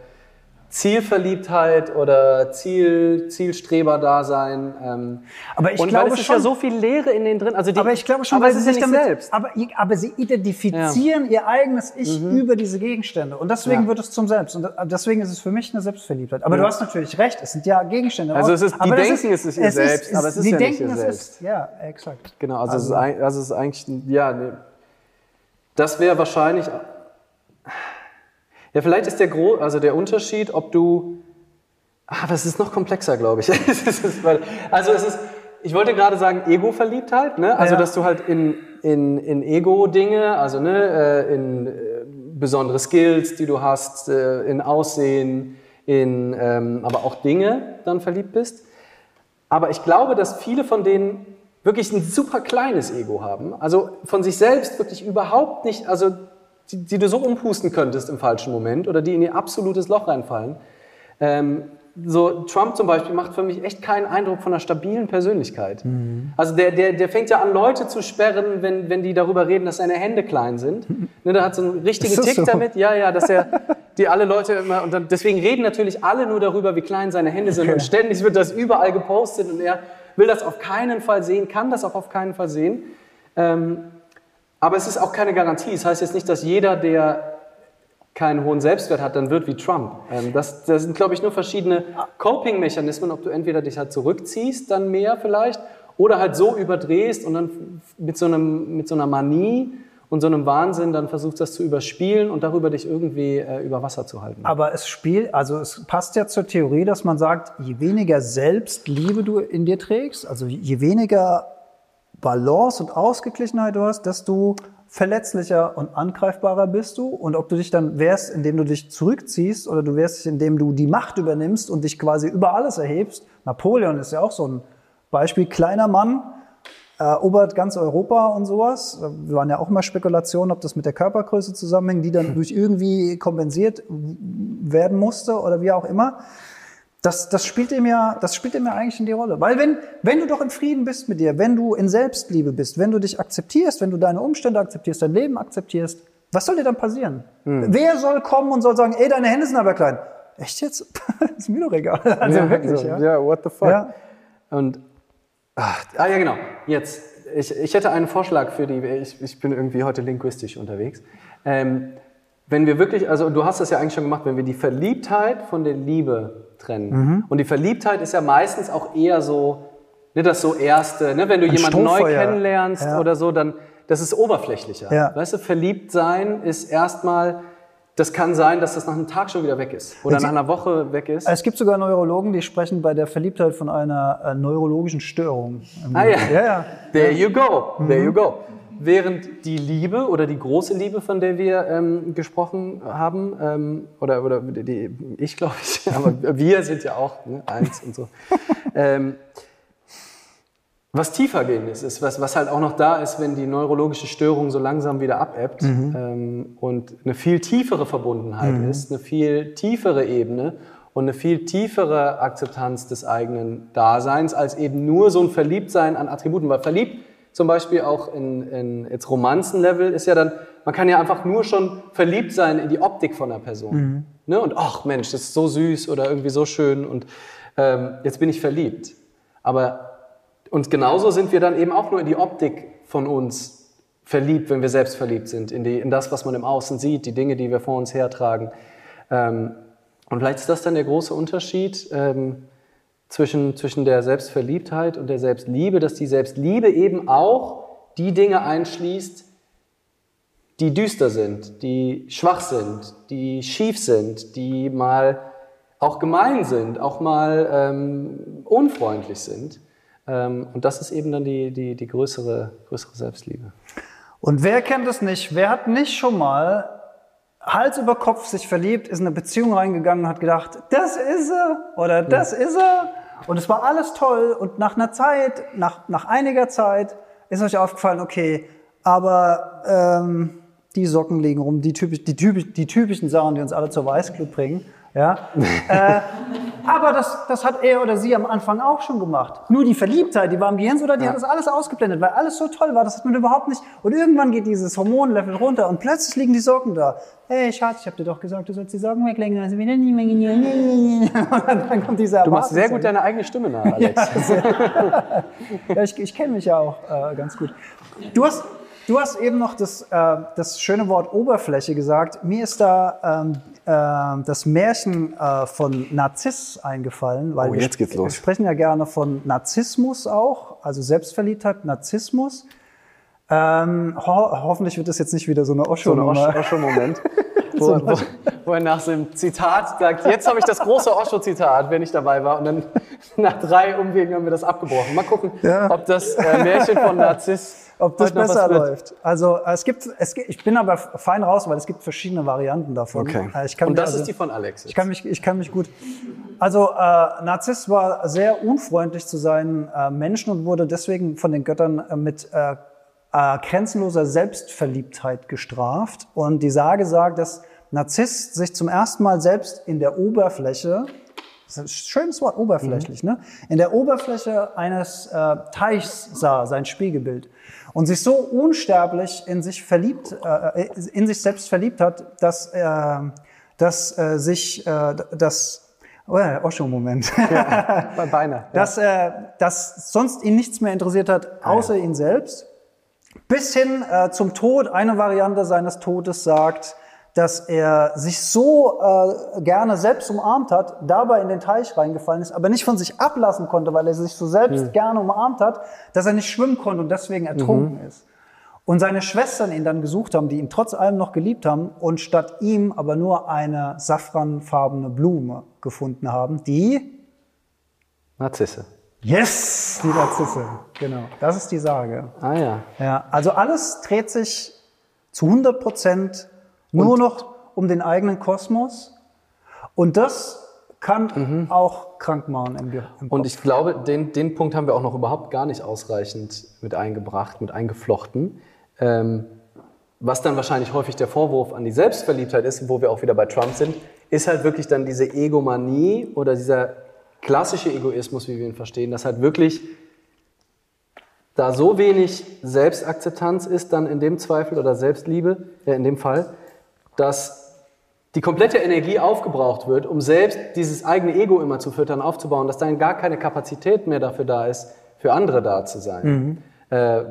Zielverliebtheit oder Ziel, Zielstreber-Dasein. Ähm, Aber ich und glaube es ist schon- ja so viel Leere in denen drin. Also die, aber ich glaube schon, aber weil es sie ist ja sich nicht damit, selbst. Aber, aber sie identifizieren ihr eigenes Ich über diese Gegenstände. Und deswegen Ja. wird es zum Selbst. Und da- deswegen ist es für mich eine Selbstverliebtheit. Aber du hast natürlich recht, es sind ja Gegenstände. Also es ist- die denken, es ist ihr Selbst, aber es ist sie ja nicht denken, ihr es Selbst. Ist, ja, exakt. Genau, also, es, ist, also es ist eigentlich, ein- ja, ne, das wäre wahrscheinlich, ja, vielleicht ist der, Gro also der Unterschied, ob du, ah, das ist noch komplexer, glaube ich. Also es ist, ich wollte gerade sagen, Ego-Verliebtheit, ne? also Ja. dass du halt in, in, in Ego-Dinge, also ne, äh, in äh, besondere Skills, die du hast, äh, in Aussehen, in, ähm, aber auch Dinge dann verliebt bist. Aber ich glaube, dass viele von denen wirklich ein super kleines Ego haben. Also von sich selbst wirklich überhaupt nicht, also die, die du so umpusten könntest im falschen Moment oder die in ihr absolutes Loch reinfallen. Ähm, so Trump zum Beispiel macht für mich echt keinen Eindruck von einer stabilen Persönlichkeit. Also der, der, der fängt ja an, Leute zu sperren, wenn, wenn die darüber reden, dass seine Hände klein sind. Ne, der hat so einen richtigen Tick so? damit, ja, ja, dass er die alle Leute immer, und dann, deswegen reden natürlich alle nur darüber, wie klein seine Hände sind. Und ständig wird das überall gepostet und er will das auf keinen Fall sehen, kann das auch auf keinen Fall sehen. Ähm, aber es ist auch keine Garantie. Es heißt jetzt nicht, dass jeder, der keinen hohen Selbstwert hat, dann wird wie Trump. Ähm, das, das sind, glaube ich, nur verschiedene Coping-Mechanismen, ob du entweder dich halt zurückziehst, dann mehr vielleicht, oder halt so überdrehst und dann mit so, einem, mit so einer Manie und so einem Wahnsinn dann versuchst, das zu überspielen und darüber dich irgendwie äh, über Wasser zu halten. Aber es spielt, also es passt ja zur Theorie, dass man sagt, je weniger Selbstliebe du in dir trägst, also je weniger Balance und Ausgeglichenheit du hast, desto verletzlicher und angreifbarer bist du. Und ob du dich dann wehrst, indem du dich zurückziehst oder du wehrst dich, indem du die Macht übernimmst und dich quasi über alles erhebst. Napoleon ist ja auch so ein Beispiel. Kleiner Mann, erobert ganz Europa und sowas. Wir waren ja auch immer Spekulationen, ob das mit der Körpergröße zusammenhängt, die dann durch irgendwie kompensiert werden musste oder wie auch immer. Das, das, spielt ihm ja, das spielt ihm ja eigentlich in die Rolle. Weil wenn, wenn du doch in Frieden bist mit dir, wenn du in Selbstliebe bist, wenn du dich akzeptierst, wenn du deine Umstände akzeptierst, dein Leben akzeptierst, was soll dir dann passieren? Wer soll kommen und soll sagen, ey, deine Hände sind aber klein? Echt jetzt? ist mir doch egal. Also wirklich, ja. ja, what the fuck. Ja. Und, ach, ah ja, genau, jetzt. Ich, ich hätte einen Vorschlag für die, ich, ich bin irgendwie heute linguistisch unterwegs. Ähm, wenn wir wirklich, also du hast das ja eigentlich schon gemacht, wenn wir die Verliebtheit von der Liebe trennen. Mhm. Und die Verliebtheit ist ja meistens auch eher so, ne, das so Erste, ne, wenn du Ein jemanden neu kennenlernst Ja. oder so, dann, das ist oberflächlicher. Ja. Weißt du, verliebt sein ist erstmal, das kann sein, dass das nach einem Tag schon wieder weg ist. Oder Jetzt- nach einer Woche weg ist. Es gibt sogar Neurologen, die sprechen bei der Verliebtheit von einer äh, neurologischen Störung. Ah ja. Ja, ja. There you go, there you go. Während die Liebe oder die große Liebe, von der wir ähm, gesprochen haben, ähm, oder, oder die, ich glaube ich, aber wir sind ja auch ne, eins und so. ähm, was tiefer gehen ist, was, was halt auch noch da ist, wenn die neurologische Störung so langsam wieder abebbt ähm, und eine viel tiefere Verbundenheit ist, eine viel tiefere Ebene und eine viel tiefere Akzeptanz des eigenen Daseins als eben nur so ein Verliebtsein an Attributen. Weil verliebt zum Beispiel auch in, in jetzt Romanzenlevel ist ja dann, man kann ja einfach nur schon verliebt sein in die Optik von einer Person. Ne? Und ach Mensch, das ist so süß oder irgendwie so schön und ähm, jetzt bin ich verliebt. Aber und genauso sind wir dann eben auch nur in die Optik von uns verliebt, wenn wir selbst verliebt sind, in, die, in das, was man im Außen sieht, die Dinge, die wir vor uns hertragen. Ähm, und vielleicht ist das dann der große Unterschied ähm, zwischen, zwischen der Selbstverliebtheit und der Selbstliebe, dass die Selbstliebe eben auch die Dinge einschließt, die düster sind, die schwach sind, die schief sind, die mal auch gemein sind, auch mal ähm, unfreundlich sind. Ähm, und das ist eben dann die, die, die größere, größere Selbstliebe. Und wer kennt es nicht? Wer hat nicht schon mal Hals über Kopf sich verliebt, ist in eine Beziehung reingegangen und hat gedacht, das ist er oder das ja. ist er. Und es war alles toll. Und nach einer Zeit, nach, nach einiger Zeit, ist euch aufgefallen, okay, aber ähm, die Socken liegen rum, die, typisch, die, typisch, die typischen Sachen, die uns alle zur Weißglut bringen. Ja? äh, aber das, das hat er oder sie am Anfang auch schon gemacht. Nur die Verliebtheit, die war im Gehirn so da, die ja. hat das alles ausgeblendet, weil alles so toll war, das hat man überhaupt nicht. Und irgendwann geht dieses Hormonlevel runter und plötzlich liegen die Socken da. Hey Schatz, ich hab dir doch gesagt, du sollst die Socken weglegen, also wieder nie mehr. Und dann kommt dieser Du machst sehr gut deine eigene Stimme nach, Alex. ja, ja, ich, ich kenne mich ja auch äh, ganz gut. Du hast, Du hast eben noch das, äh, das schöne Wort Oberfläche gesagt. Mir ist da ähm, äh, das Märchen äh, von Narziss eingefallen, weil oh, jetzt geht's wir, los. wir sprechen ja gerne von Narzissmus auch, also Selbstverliebtheit, Narzissmus. Ähm, ho hoffentlich wird das jetzt nicht wieder so eine Osho-Moment. So Osho wo, wo, wo, er nach so einem Zitat sagt, jetzt habe ich das große Osho-Zitat, wenn ich dabei war. Und dann nach drei Umwegen haben wir das abgebrochen. Mal gucken, ja. ob das äh, Märchen von Narziss ob das besser läuft. Also es gibt, es ich bin aber fein raus, weil es gibt verschiedene Varianten davon. Okay. Äh, ich kann Und das also, ist die von Alex. Ich kann mich, ich kann mich gut. Also äh, Narziss war sehr unfreundlich zu seinen äh, Menschen und wurde deswegen von den Göttern äh, mit äh, äh, grenzenloser Selbstverliebtheit gestraft. Und die Sage sagt, dass Narziss sich zum ersten Mal selbst in der Oberfläche das ist ein schönes Wort, oberflächlich, mhm. ne? In der Oberfläche eines äh, Teichs sah sein Spiegelbild und sich so unsterblich in sich verliebt, äh, in sich selbst verliebt hat, dass, äh, dass äh, sich äh, das oh ja, auch schon ein Moment. Ja, beinahe. Ja. Dass, äh, dass sonst ihn nichts mehr interessiert hat, außer ah, ja. ihn selbst. Bis hin äh, zum Tod. Eine Variante seines Todes sagt, dass er sich so äh, gerne selbst umarmt hat, dabei in den Teich reingefallen ist, aber nicht von sich ablassen konnte, weil er sich so selbst mhm. gerne umarmt hat, dass er nicht schwimmen konnte und deswegen ertrunken mhm. ist. Und seine Schwestern ihn dann gesucht haben, die ihn trotz allem noch geliebt haben und statt ihm aber nur eine safranfarbene Blume gefunden haben, die Narzisse. Yes, die Narzisse. Genau, das ist die Sage. Ah ja. Ja, also alles dreht sich zu 100 Prozent nur und noch um den eigenen Kosmos. Und das kann mhm. auch krank machen im, im Und ich glaube, den, den Punkt haben wir auch noch überhaupt gar nicht ausreichend mit eingebracht, mit eingeflochten. Ähm, was dann wahrscheinlich häufig der Vorwurf an die Selbstverliebtheit ist, wo wir auch wieder bei Trump sind, ist halt wirklich dann diese Egomanie oder dieser klassische Egoismus, wie wir ihn verstehen, dass halt wirklich da so wenig Selbstakzeptanz ist dann in dem Zweifel oder Selbstliebe, äh in dem Fall, dass die komplette Energie aufgebraucht wird, um selbst dieses eigene Ego immer zu füttern, aufzubauen, dass dann gar keine Kapazität mehr dafür da ist, für andere da zu sein, mhm. äh,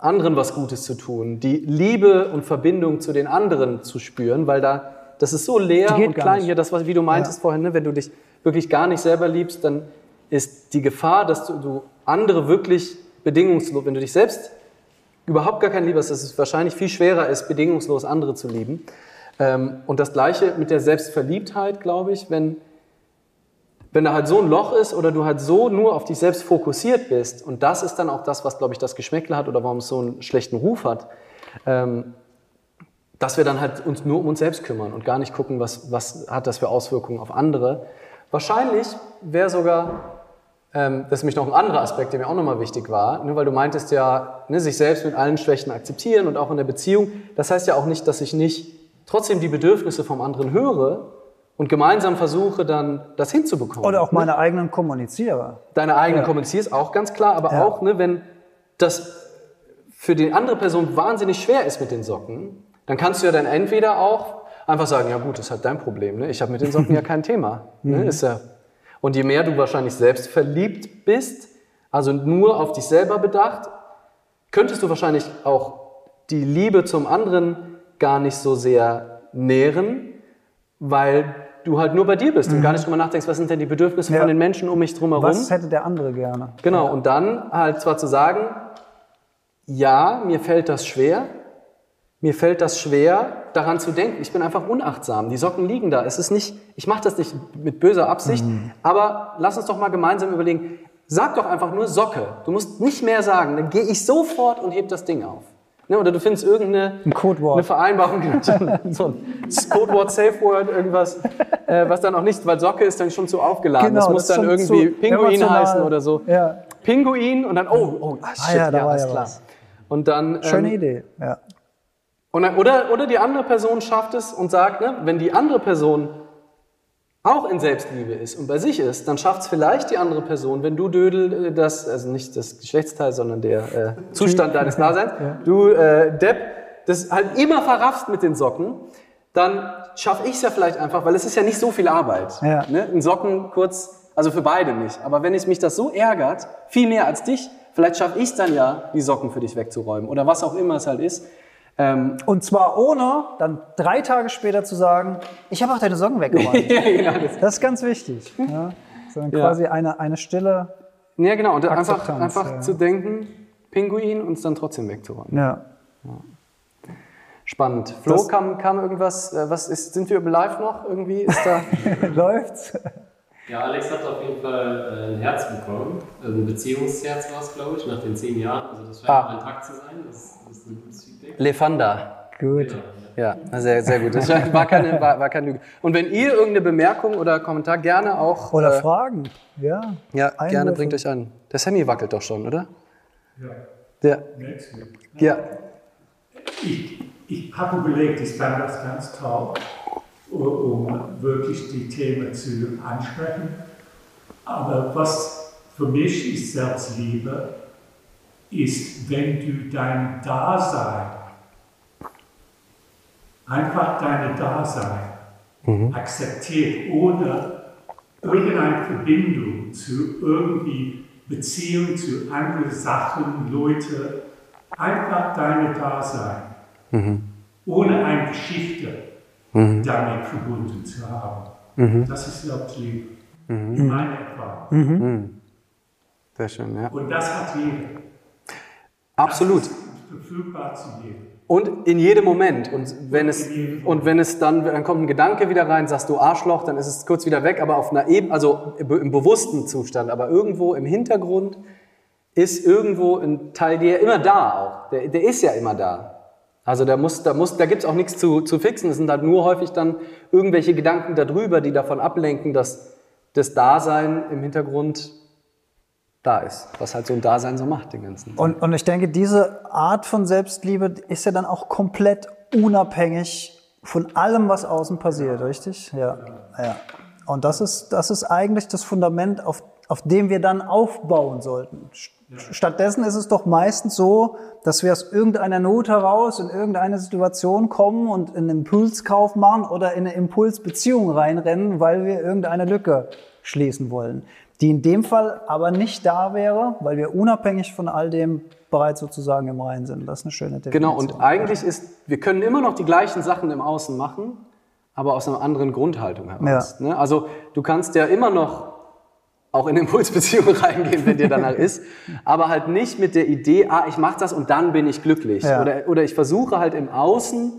anderen was Gutes zu tun, die Liebe und Verbindung zu den anderen zu spüren, weil da das ist so leer und klein hier, das was wie du meintest ja. vorhin, ne, wenn du dich wirklich gar nicht selber liebst, dann ist die Gefahr, dass du, du andere wirklich bedingungslos, wenn du dich selbst überhaupt gar kein Liebe hast, dass es wahrscheinlich viel schwerer ist, bedingungslos andere zu lieben. Ähm, und das Gleiche mit der Selbstverliebtheit, glaube ich, wenn, wenn da halt so ein Loch ist oder du halt so nur auf dich selbst fokussiert bist, und das ist dann auch das, was, glaube ich, das Geschmäckle hat oder warum es so einen schlechten Ruf hat, ähm, dass wir dann halt uns nur um uns selbst kümmern und gar nicht gucken, was, was hat das für Auswirkungen auf andere. Wahrscheinlich wäre sogar, ähm, das ist nämlich noch ein anderer Aspekt, der mir auch nochmal wichtig war, ne, weil du meintest ja, ne, sich selbst mit allen Schwächen akzeptieren und auch in der Beziehung. Das heißt ja auch nicht, dass ich nicht trotzdem die Bedürfnisse vom anderen höre und gemeinsam versuche dann das hinzubekommen. Oder auch meine ne? eigenen kommuniziere. Deine eigenen ja. kommunizierst auch ganz klar, aber ja. auch, ne, wenn das für die andere Person wahnsinnig schwer ist mit den Socken, dann kannst du ja dann entweder auch einfach sagen, ja gut, das ist halt dein Problem, ne? ich habe mit den Socken ja kein Thema. Ne? Mhm. Ist ja, und je mehr du wahrscheinlich selbst verliebt bist, also nur auf dich selber bedacht, könntest du wahrscheinlich auch die Liebe zum anderen gar nicht so sehr nähren, weil du halt nur bei dir bist und gar nicht drüber nachdenkst, was sind denn die Bedürfnisse Ja. von den Menschen um mich drumherum. Was hätte der andere gerne? Genau, und dann halt zwar zu sagen, ja, mir fällt das schwer, mir fällt das schwer, daran zu denken. Ich bin einfach unachtsam. Die Socken liegen da. Es ist nicht, ich mache das nicht mit böser Absicht, aber lass uns doch mal gemeinsam überlegen. Sag doch einfach nur Socke. Du musst nicht mehr sagen. Dann gehe ich sofort und heb das Ding auf. Ne, oder du findest irgendeine Ein Codewort. eine Vereinbarung, genau, so ein Codewort, Safe Word, irgendwas, äh, was dann auch nicht, weil Socke ist dann schon zu aufgeladen. das muss Genau, ist dann irgendwie Pinguin emotional. heißen oder so. Ja, Pinguin und dann, oh, oh, ah, shit, ja, da war alles ja klar. was. Und dann, schöne ähm, Idee. Ja. und dann, oder, oder die andere Person schafft es und sagt, ne, wenn die andere Person auch in Selbstliebe ist und bei sich ist, dann schafft es vielleicht die andere Person, wenn du Dödel äh, das, also nicht das Geschlechtsteil, sondern der äh, Zustand deines Daseins, du äh, Depp, das halt immer verraffst mit den Socken, dann schaffe ich es ja vielleicht einfach, weil es ist ja nicht so viel Arbeit. Ja. Ne? Ein Socken kurz, also für beide nicht. Aber wenn es mich das so ärgert, viel mehr als dich, vielleicht schaffe ich es dann ja, die Socken für dich wegzuräumen oder was auch immer es halt ist. Ähm, Und zwar ohne dann drei Tage später zu sagen, ich habe auch deine Socken weggeräumt. ja, genau. Das, Das ist ganz wichtig. Ja. Sondern Ja. quasi eine, eine stille. ja, genau. Und einfach, Akzeptanz, einfach ja. zu denken, Pinguin und es dann trotzdem wegzuräumen. Ja. Spannend. Flo, Das- kam, kam irgendwas, äh, was ist, sind wir live noch irgendwie? Ist da, Läuft's? Ja, Alex hat auf jeden Fall äh, ein Herz bekommen. Also ein Beziehungsherz war es, glaube ich, nach den zehn Jahren. Also das scheint Ah. noch intakt zu sein. Das, das ist ein gutes. Lefanda. Gut. Ja, sehr, sehr gut. Das war keine, war, war keine Lüge. Und wenn ihr irgendeine Bemerkung oder Kommentar gerne auch. Oder äh, Fragen. Ja. Ja, gerne Einwürfe. bringt euch an. Der Sammy wackelt doch schon, oder? Ja, Der, nächste. ja. Ich, ich habe überlegt, ich fand das ganz toll, um wirklich die Themen zu ansprechen. Aber was für mich ist Selbstliebe, ist, wenn du dein Dasein, einfach deine Dasein akzeptiert, ohne irgendeine Verbindung zu irgendwie Beziehung zu anderen Sachen, Leute, einfach deine Dasein, ohne eine Geschichte damit verbunden zu haben. Das ist Selbstliebe. Meine Erfahrung. Sehr schön, ja. Und das hat jeder. Absolut. Verfügbar zu jedem. Und in jedem Moment. Und wenn es, und wenn es dann, dann kommt ein Gedanke wieder rein, sagst du Arschloch, dann ist es kurz wieder weg, aber auf einer Ebene, also im bewussten Zustand, aber irgendwo im Hintergrund ist irgendwo ein Teil, der immer da auch. Der, der ist ja immer da. Also da muss, da muss, da gibt's auch nichts zu, zu fixen. Es sind halt nur häufig dann irgendwelche Gedanken darüber, die davon ablenken, dass das Dasein im Hintergrund da ist. Was halt so ein Dasein so macht, den ganzen. Und, und ich denke, diese Art von Selbstliebe ist ja dann auch komplett unabhängig von allem, was außen passiert, richtig? Ja. ja. Und das ist, das ist eigentlich das Fundament, auf, auf dem wir dann aufbauen sollten. Stattdessen ist es doch meistens so, dass wir aus irgendeiner Not heraus in irgendeine Situation kommen und einen Impulskauf machen oder in eine Impulsbeziehung reinrennen, weil wir irgendeine Lücke schließen wollen. Die in dem Fall aber nicht da wäre, weil wir unabhängig von all dem bereits sozusagen im Reinen sind. Das ist eine schöne Definition. Genau, und eigentlich ist, wir können immer noch die gleichen Sachen im Außen machen, aber aus einer anderen Grundhaltung heraus. Ne? Also du kannst ja immer noch auch in Impulsbeziehungen reingehen, wenn dir danach ist, aber halt nicht mit der Idee, ah, ich mache das und dann bin ich glücklich. Ja. Oder, oder ich versuche halt im Außen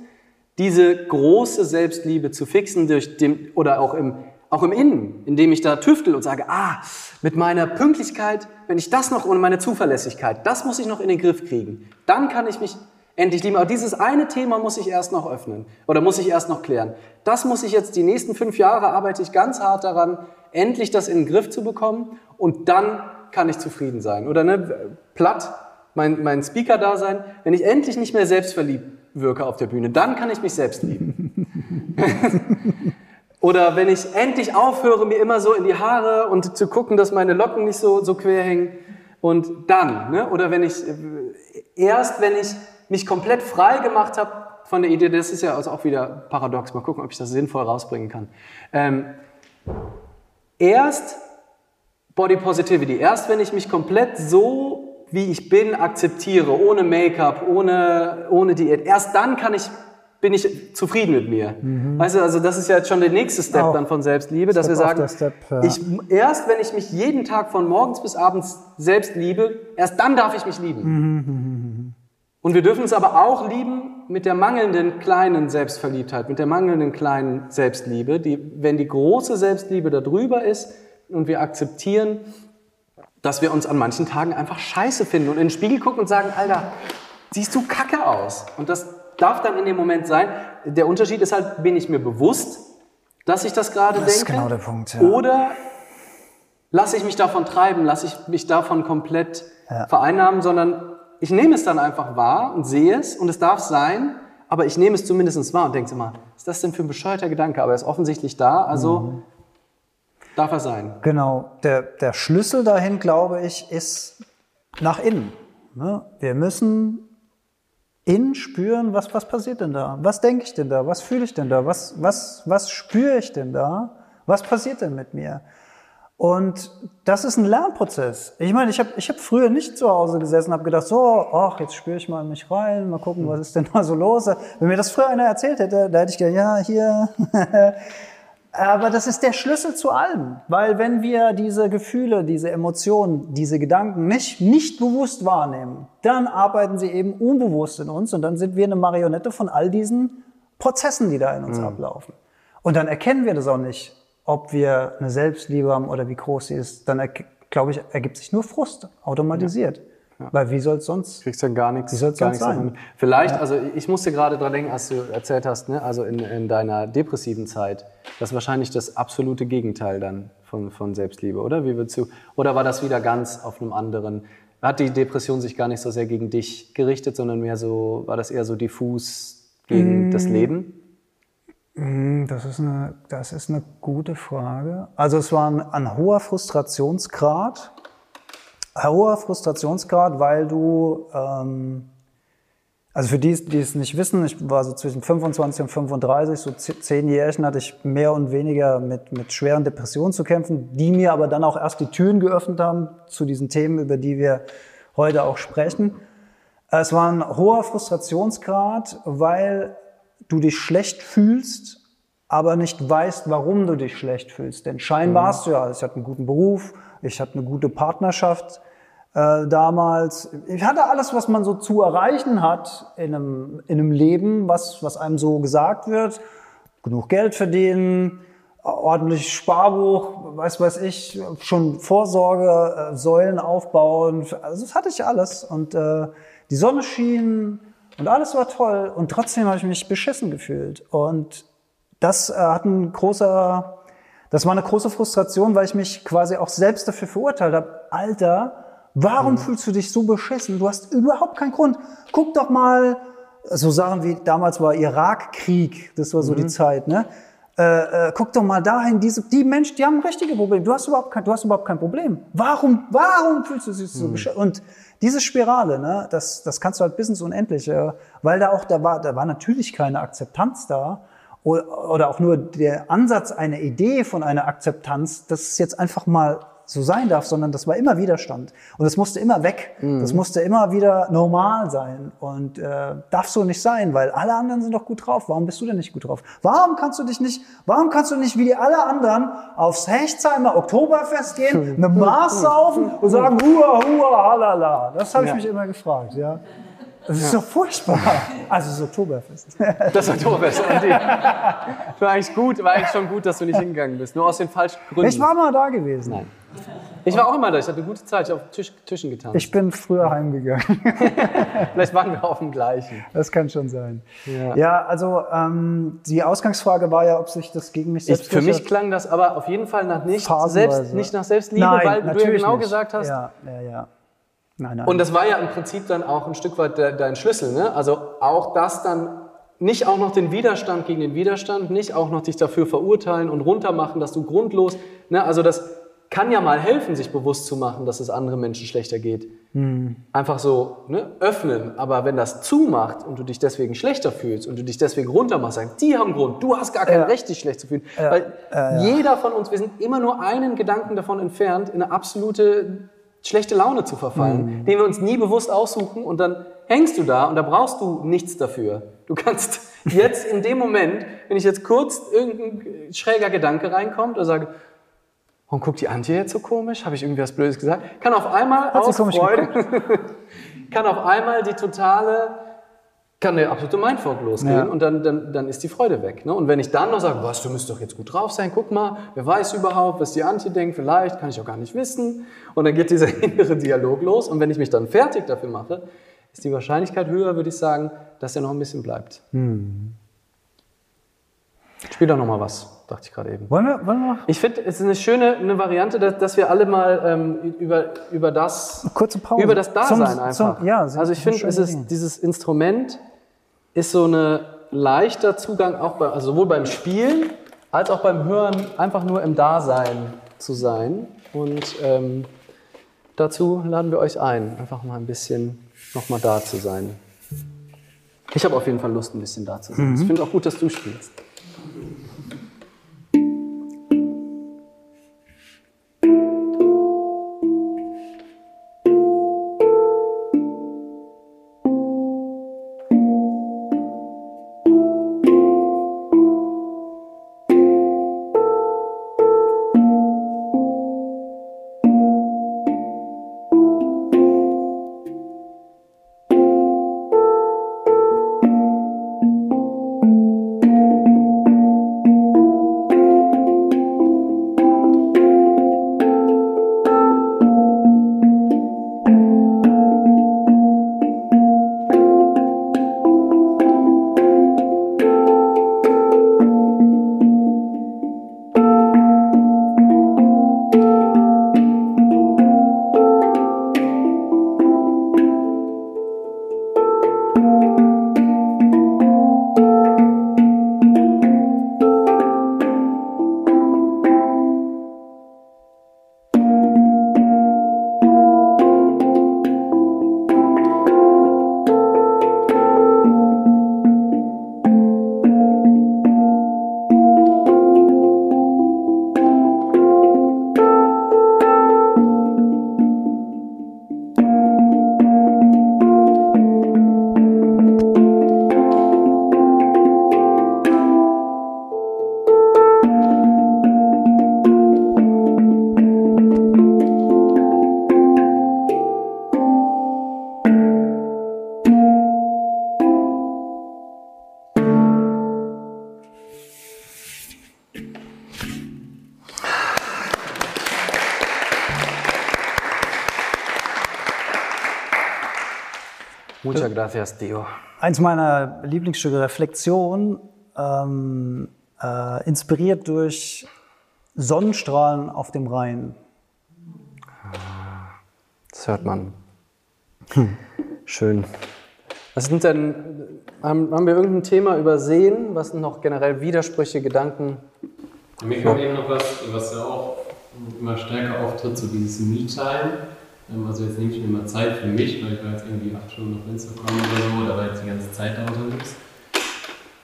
diese große Selbstliebe zu fixen durch dem, oder auch im, auch im Innen, indem ich da tüftel und sage, ah, mit meiner Pünktlichkeit, wenn ich das noch und meine Zuverlässigkeit, das muss ich noch in den Griff kriegen, dann kann ich mich endlich lieben. Aber dieses eine Thema muss ich erst noch öffnen oder muss ich erst noch klären. Das muss ich jetzt, die nächsten fünf Jahre arbeite ich ganz hart daran, endlich das in den Griff zu bekommen und dann kann ich zufrieden sein. Oder ne, platt, mein, mein Speaker-Dasein, wenn ich endlich nicht mehr selbstverliebt wirke auf der Bühne, dann kann ich mich selbst lieben. Oder wenn ich endlich aufhöre, mir immer so in die Haare und zu gucken, dass meine Locken nicht so, so quer hängen. Und dann, ne? oder wenn ich, erst wenn ich mich komplett frei gemacht habe von der Idee, das ist ja also auch wieder paradox, mal gucken, ob ich das sinnvoll rausbringen kann. Ähm, erst Body Positivity. Erst wenn ich mich komplett so, wie ich bin, akzeptiere, ohne Make-up, ohne, ohne Diät, erst dann kann ich, bin ich zufrieden mit mir. Weißt du, also das ist ja jetzt schon der nächste Step Auch. dann von Selbstliebe, dass wir Step sagen, step, ja. ich, erst wenn ich mich jeden Tag von morgens bis abends selbst liebe, erst dann darf ich mich lieben. Und wir dürfen uns aber auch lieben mit der mangelnden kleinen Selbstverliebtheit, mit der mangelnden kleinen Selbstliebe. Die, wenn die große Selbstliebe da drüber ist und wir akzeptieren, dass wir uns an manchen Tagen einfach scheiße finden und in den Spiegel gucken und sagen, Alter, siehst du kacke aus. Und das darf dann in dem Moment sein. Der Unterschied ist halt, bin ich mir bewusst, dass ich das gerade denke? Das ist genau der Punkt, ja. Oder lasse ich mich davon treiben, lasse ich mich davon komplett vereinnahmen, sondern ich nehme es dann einfach wahr und sehe es und es darf sein, aber ich nehme es zumindest wahr und denke immer, was ist das denn für ein bescheuerter Gedanke? Aber er ist offensichtlich da, also Mhm. darf er sein. Genau, der, der Schlüssel dahin, glaube ich, ist nach innen. Ne? Wir müssen innen spüren, was, was passiert denn da? Was denke ich denn da? Was fühle ich denn da? Was, was, was spüre ich denn da? Was passiert denn mit mir? Und das ist ein Lernprozess. Ich meine, ich habe ich hab früher nicht zu Hause gesessen und habe gedacht, so, ach, jetzt spüre ich mal in mich rein, mal gucken, was ist denn da so los. Wenn mir das früher einer erzählt hätte, da hätte ich gedacht, ja, hier. Aber das ist der Schlüssel zu allem. Weil wenn wir diese Gefühle, diese Emotionen, diese Gedanken nicht, nicht bewusst wahrnehmen, dann arbeiten sie eben unbewusst in uns und dann sind wir eine Marionette von all diesen Prozessen, die da in uns ablaufen. Und dann erkennen wir das auch nicht, ob wir eine Selbstliebe haben oder wie groß sie ist. Dann, glaube ich, ergibt sich nur Frust, automatisiert. Weil wie soll es sonst? kriegst dann gar nichts. Wie soll's gar sonst nichts sein? Vielleicht, also ich musste gerade dran denken, als du erzählt hast, ne, also in, in deiner depressiven Zeit, das ist wahrscheinlich das absolute Gegenteil dann von, von Selbstliebe, oder? Wie würdest du, oder war das wieder ganz auf einem anderen, hat die Depression sich gar nicht so sehr gegen dich gerichtet, sondern mehr so, war das eher so diffus gegen Mm. das Leben? Das ist eine, das ist eine gute Frage. Also es war ein, ein hoher Frustrationsgrad. Hoher Frustrationsgrad, weil du, ähm, also für die, die es nicht wissen, ich war so zwischen 25 und 35, so zehn Jährchen hatte ich mehr und weniger mit, mit schweren Depressionen zu kämpfen, die mir aber dann auch erst die Türen geöffnet haben zu diesen Themen, über die wir heute auch sprechen. Es war ein hoher Frustrationsgrad, weil du dich schlecht fühlst, aber nicht weißt, warum du dich schlecht fühlst. Denn scheinbar hast du ja alles. Ich hatte einen guten Beruf, ich hatte eine gute Partnerschaft äh, damals. Ich hatte alles, was man so zu erreichen hat in einem, in einem Leben, was, was einem so gesagt wird. Genug Geld verdienen, ordentlich Sparbuch, weiß weiß ich, schon Vorsorge, äh, Säulen aufbauen. Also das hatte ich alles. Und äh, die Sonne schien und alles war toll. Und trotzdem habe ich mich beschissen gefühlt. Und das äh, hat ein großer, das war eine große Frustration, weil ich mich quasi auch selbst dafür verurteilt habe. Alter, warum fühlst du dich so beschissen? Du hast überhaupt keinen Grund. Guck doch mal, so Sachen wie damals war Irakkrieg, das war so die Zeit, ne? Äh, äh, guck doch mal dahin, diese, die Menschen, die haben richtige Probleme. Du hast überhaupt kein, du hast überhaupt kein Problem. Warum, warum fühlst du dich so bescheuert? Und diese Spirale, ne, das, das kannst du halt bis ins Unendliche, weil da auch, da war, da war natürlich keine Akzeptanz da oder, auch nur der Ansatz einer Idee von einer Akzeptanz, dass es jetzt einfach mal so sein darf, sondern das war immer Widerstand. Und es musste immer weg. Das musste immer wieder normal sein. Und äh, darf so nicht sein, weil alle anderen sind doch gut drauf. Warum bist du denn nicht gut drauf? Warum kannst du dich nicht, warum kannst du nicht wie die alle anderen aufs Hechtheimer Oktoberfest gehen, eine Maß saufen und sagen, hua, hua, halala. Das habe ich Ja. mich immer gefragt, ja. Das ist doch furchtbar. Also das Oktoberfest. Das. Und die, war eigentlich gut, war eigentlich schon gut, dass du nicht hingegangen bist. Nur aus den falschen Gründen. Ich war mal da gewesen. Nein. Ich war auch immer da. Ich hatte eine gute Zeit. Ich habe auf Tisch, Tischen getanzt. Ich bin früher heimgegangen. Vielleicht waren wir auf dem gleichen. Das kann schon sein. Ja. Ja, also ähm, die Ausgangsfrage war ja, ob sich das gegen mich Ich, selbst für mich klang das aber auf jeden Fall nach nicht, Phasenweise. selbst, nicht nach Selbstliebe, Nein, weil du ja genau nicht. gesagt hast. Ja, ja, ja. Nein, nein. Und das war ja im Prinzip dann auch ein Stück weit de, dein Schlüssel. Ne? Also auch das dann, nicht auch noch den Widerstand gegen den Widerstand, nicht auch noch dich dafür verurteilen und runtermachen, dass du grundlos, ne? also das kann ja mal helfen, sich bewusst zu machen, dass es anderen Menschen schlechter geht. einfach so ne, öffnen. Aber wenn das zumacht und du dich deswegen schlechter fühlst und du dich deswegen runtermachst, sagen, die haben Grund, du hast gar kein Recht, dich schlecht zu fühlen. Weil jeder von uns, wir sind immer nur einen Gedanken davon entfernt, in eine absolute schlechte Laune zu verfallen, den wir uns nie bewusst aussuchen und dann hängst du da und da brauchst du nichts dafür. Du kannst jetzt in dem Moment, wenn ich jetzt kurz irgendein schräger Gedanke reinkommt oder sage, Warum guckt die Antje jetzt so komisch? Habe ich irgendwie was Blödes gesagt? Kann auf einmal Hat aus Freude, kann auf einmal die totale, kann der absolute Mindfuck losgehen Ja. und dann, dann, dann ist die Freude weg. Ne? Und wenn ich dann noch sage, was, du müsst doch jetzt gut drauf sein, guck mal, wer weiß überhaupt, was die Antje denkt, vielleicht, kann ich auch gar nicht wissen. Und dann geht dieser innere Dialog los und wenn ich mich dann fertig dafür mache, ist die Wahrscheinlichkeit höher, würde ich sagen, dass er noch ein bisschen bleibt. Hm. Spiel doch noch mal was, dachte ich gerade eben. Wollen wir, wollen wir Ich finde, es ist eine schöne eine Variante, dass, dass wir alle mal ähm, über, über das kurze Pause? über das Dasein Zum- einfach. zum- ja, also ich finde, es ist dieses Instrument ist so ein leichter Zugang auch bei, also sowohl beim Spielen als auch beim Hören einfach nur im Dasein zu sein. Und ähm, dazu laden wir euch ein, einfach mal ein bisschen nochmal da zu sein. Ich habe auf jeden Fall Lust, ein bisschen da zu sein. Mhm. Ich finde auch gut, dass du spielst. Muchas gracias, Dio. Eins meiner Lieblingsstücke, Reflexion, ähm, äh, inspiriert durch Sonnenstrahlen auf dem Rhein. Das hört man. Schön. Was sind denn, haben, haben wir irgendein Thema übersehen? Was sind noch generell Widersprüche, Gedanken? Mir kommt eben noch was, was ja auch immer stärker auftritt, so dieses Me-Time. Ähm, Also jetzt nehme ich mir mal Zeit für mich, weil ich war jetzt irgendwie acht Stunden auf Instagram oder so, da war jetzt die ganze Zeit da unterwegs.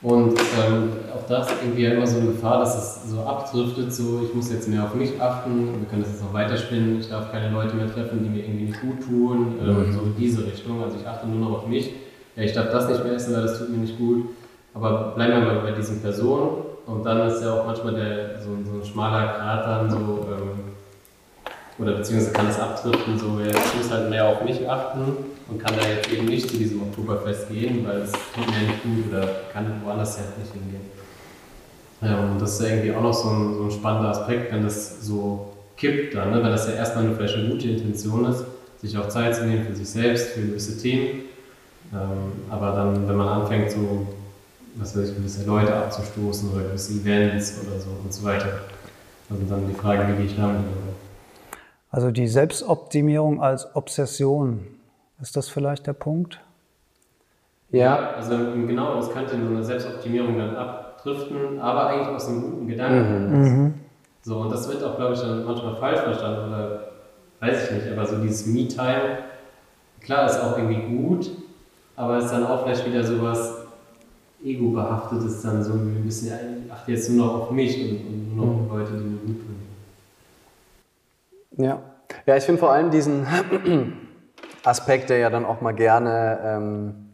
Und ähm, auch das irgendwie ja immer so eine Gefahr, dass es so abdriftet, so ich muss jetzt mehr auf mich achten, wir können das jetzt noch weiterspinnen, ich darf keine Leute mehr treffen, die mir irgendwie nicht gut tun, ähm, so in diese Richtung. Also ich achte nur noch auf mich. Ja, ich darf das nicht mehr essen, weil das tut mir nicht gut. Aber bleiben wir mal bei diesen Personen. Und dann ist ja auch manchmal der, so, so ein schmaler Grat dann so, ähm, oder beziehungsweise kann es abdriften, so jetzt muss halt mehr auf mich achten und kann da jetzt eben nicht zu diesem Oktoberfest gehen, weil es tut mir nicht gut oder kann woanders halt nicht hingehen. Ja, und das ist irgendwie auch noch so ein, so ein spannender Aspekt, wenn das so kippt dann, ne? weil das ja erstmal nur vielleicht eine gute Intention ist, sich auch Zeit zu nehmen für sich selbst, für gewisse Themen. Ähm, aber dann, wenn man anfängt, so, was weiß ich, gewisse Leute abzustoßen oder gewisse Events oder so und so weiter, also dann die Frage, wie gehe ich damit? Also die Selbstoptimierung als Obsession. Ist das vielleicht der Punkt? Ja, Also genau, das könnte in so eine Selbstoptimierung dann abdriften, aber eigentlich aus einem guten Gedanken. So, und das wird auch, glaube ich, dann manchmal falsch verstanden oder weiß ich nicht, aber so dieses Me-Time klar, ist auch irgendwie gut, aber ist dann auch vielleicht wieder sowas ego-behaftetes, dann so ein bisschen, ich achte jetzt nur noch auf mich und, und nur noch auf Leute, die tun. Ja. Ja, ich finde vor allem diesen Aspekt, der ja dann auch mal gerne, ähm,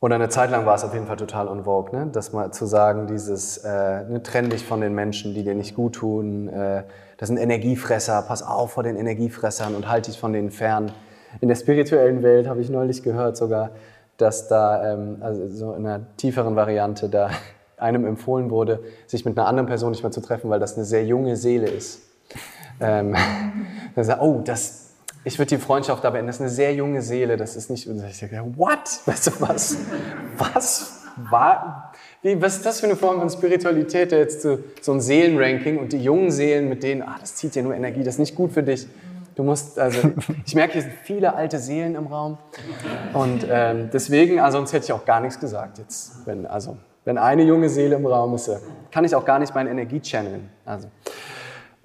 oder eine Zeit lang war es auf jeden Fall total on vogue, ne? das mal zu sagen, dieses, äh, ne, trenn dich von den Menschen, die dir nicht gut tun, äh, das sind Energiefresser, pass auf vor den Energiefressern und halt dich von denen fern. In der spirituellen Welt habe ich neulich gehört sogar, dass da, ähm, also so in einer tieferen Variante, da einem empfohlen wurde, sich mit einer anderen Person nicht mehr zu treffen, weil das eine sehr junge Seele ist. Ähm, dann sagt, oh, das, ich würde die Freundschaft da beenden, das ist eine sehr junge Seele, das ist nicht, und ich sage, what? Weißt du was? Was? War, wie, was ist das für eine Form von Spiritualität, jetzt so, so ein Seelenranking und die jungen Seelen mit denen, ah, das zieht dir nur Energie, das ist nicht gut für dich. Du musst, also, ich merke, hier sind viele alte Seelen im Raum. Und ähm, deswegen, also sonst hätte ich auch gar nichts gesagt jetzt. Wenn, also, wenn eine junge Seele im Raum ist, äh, kann ich auch gar nicht meine Energie channeln. Also.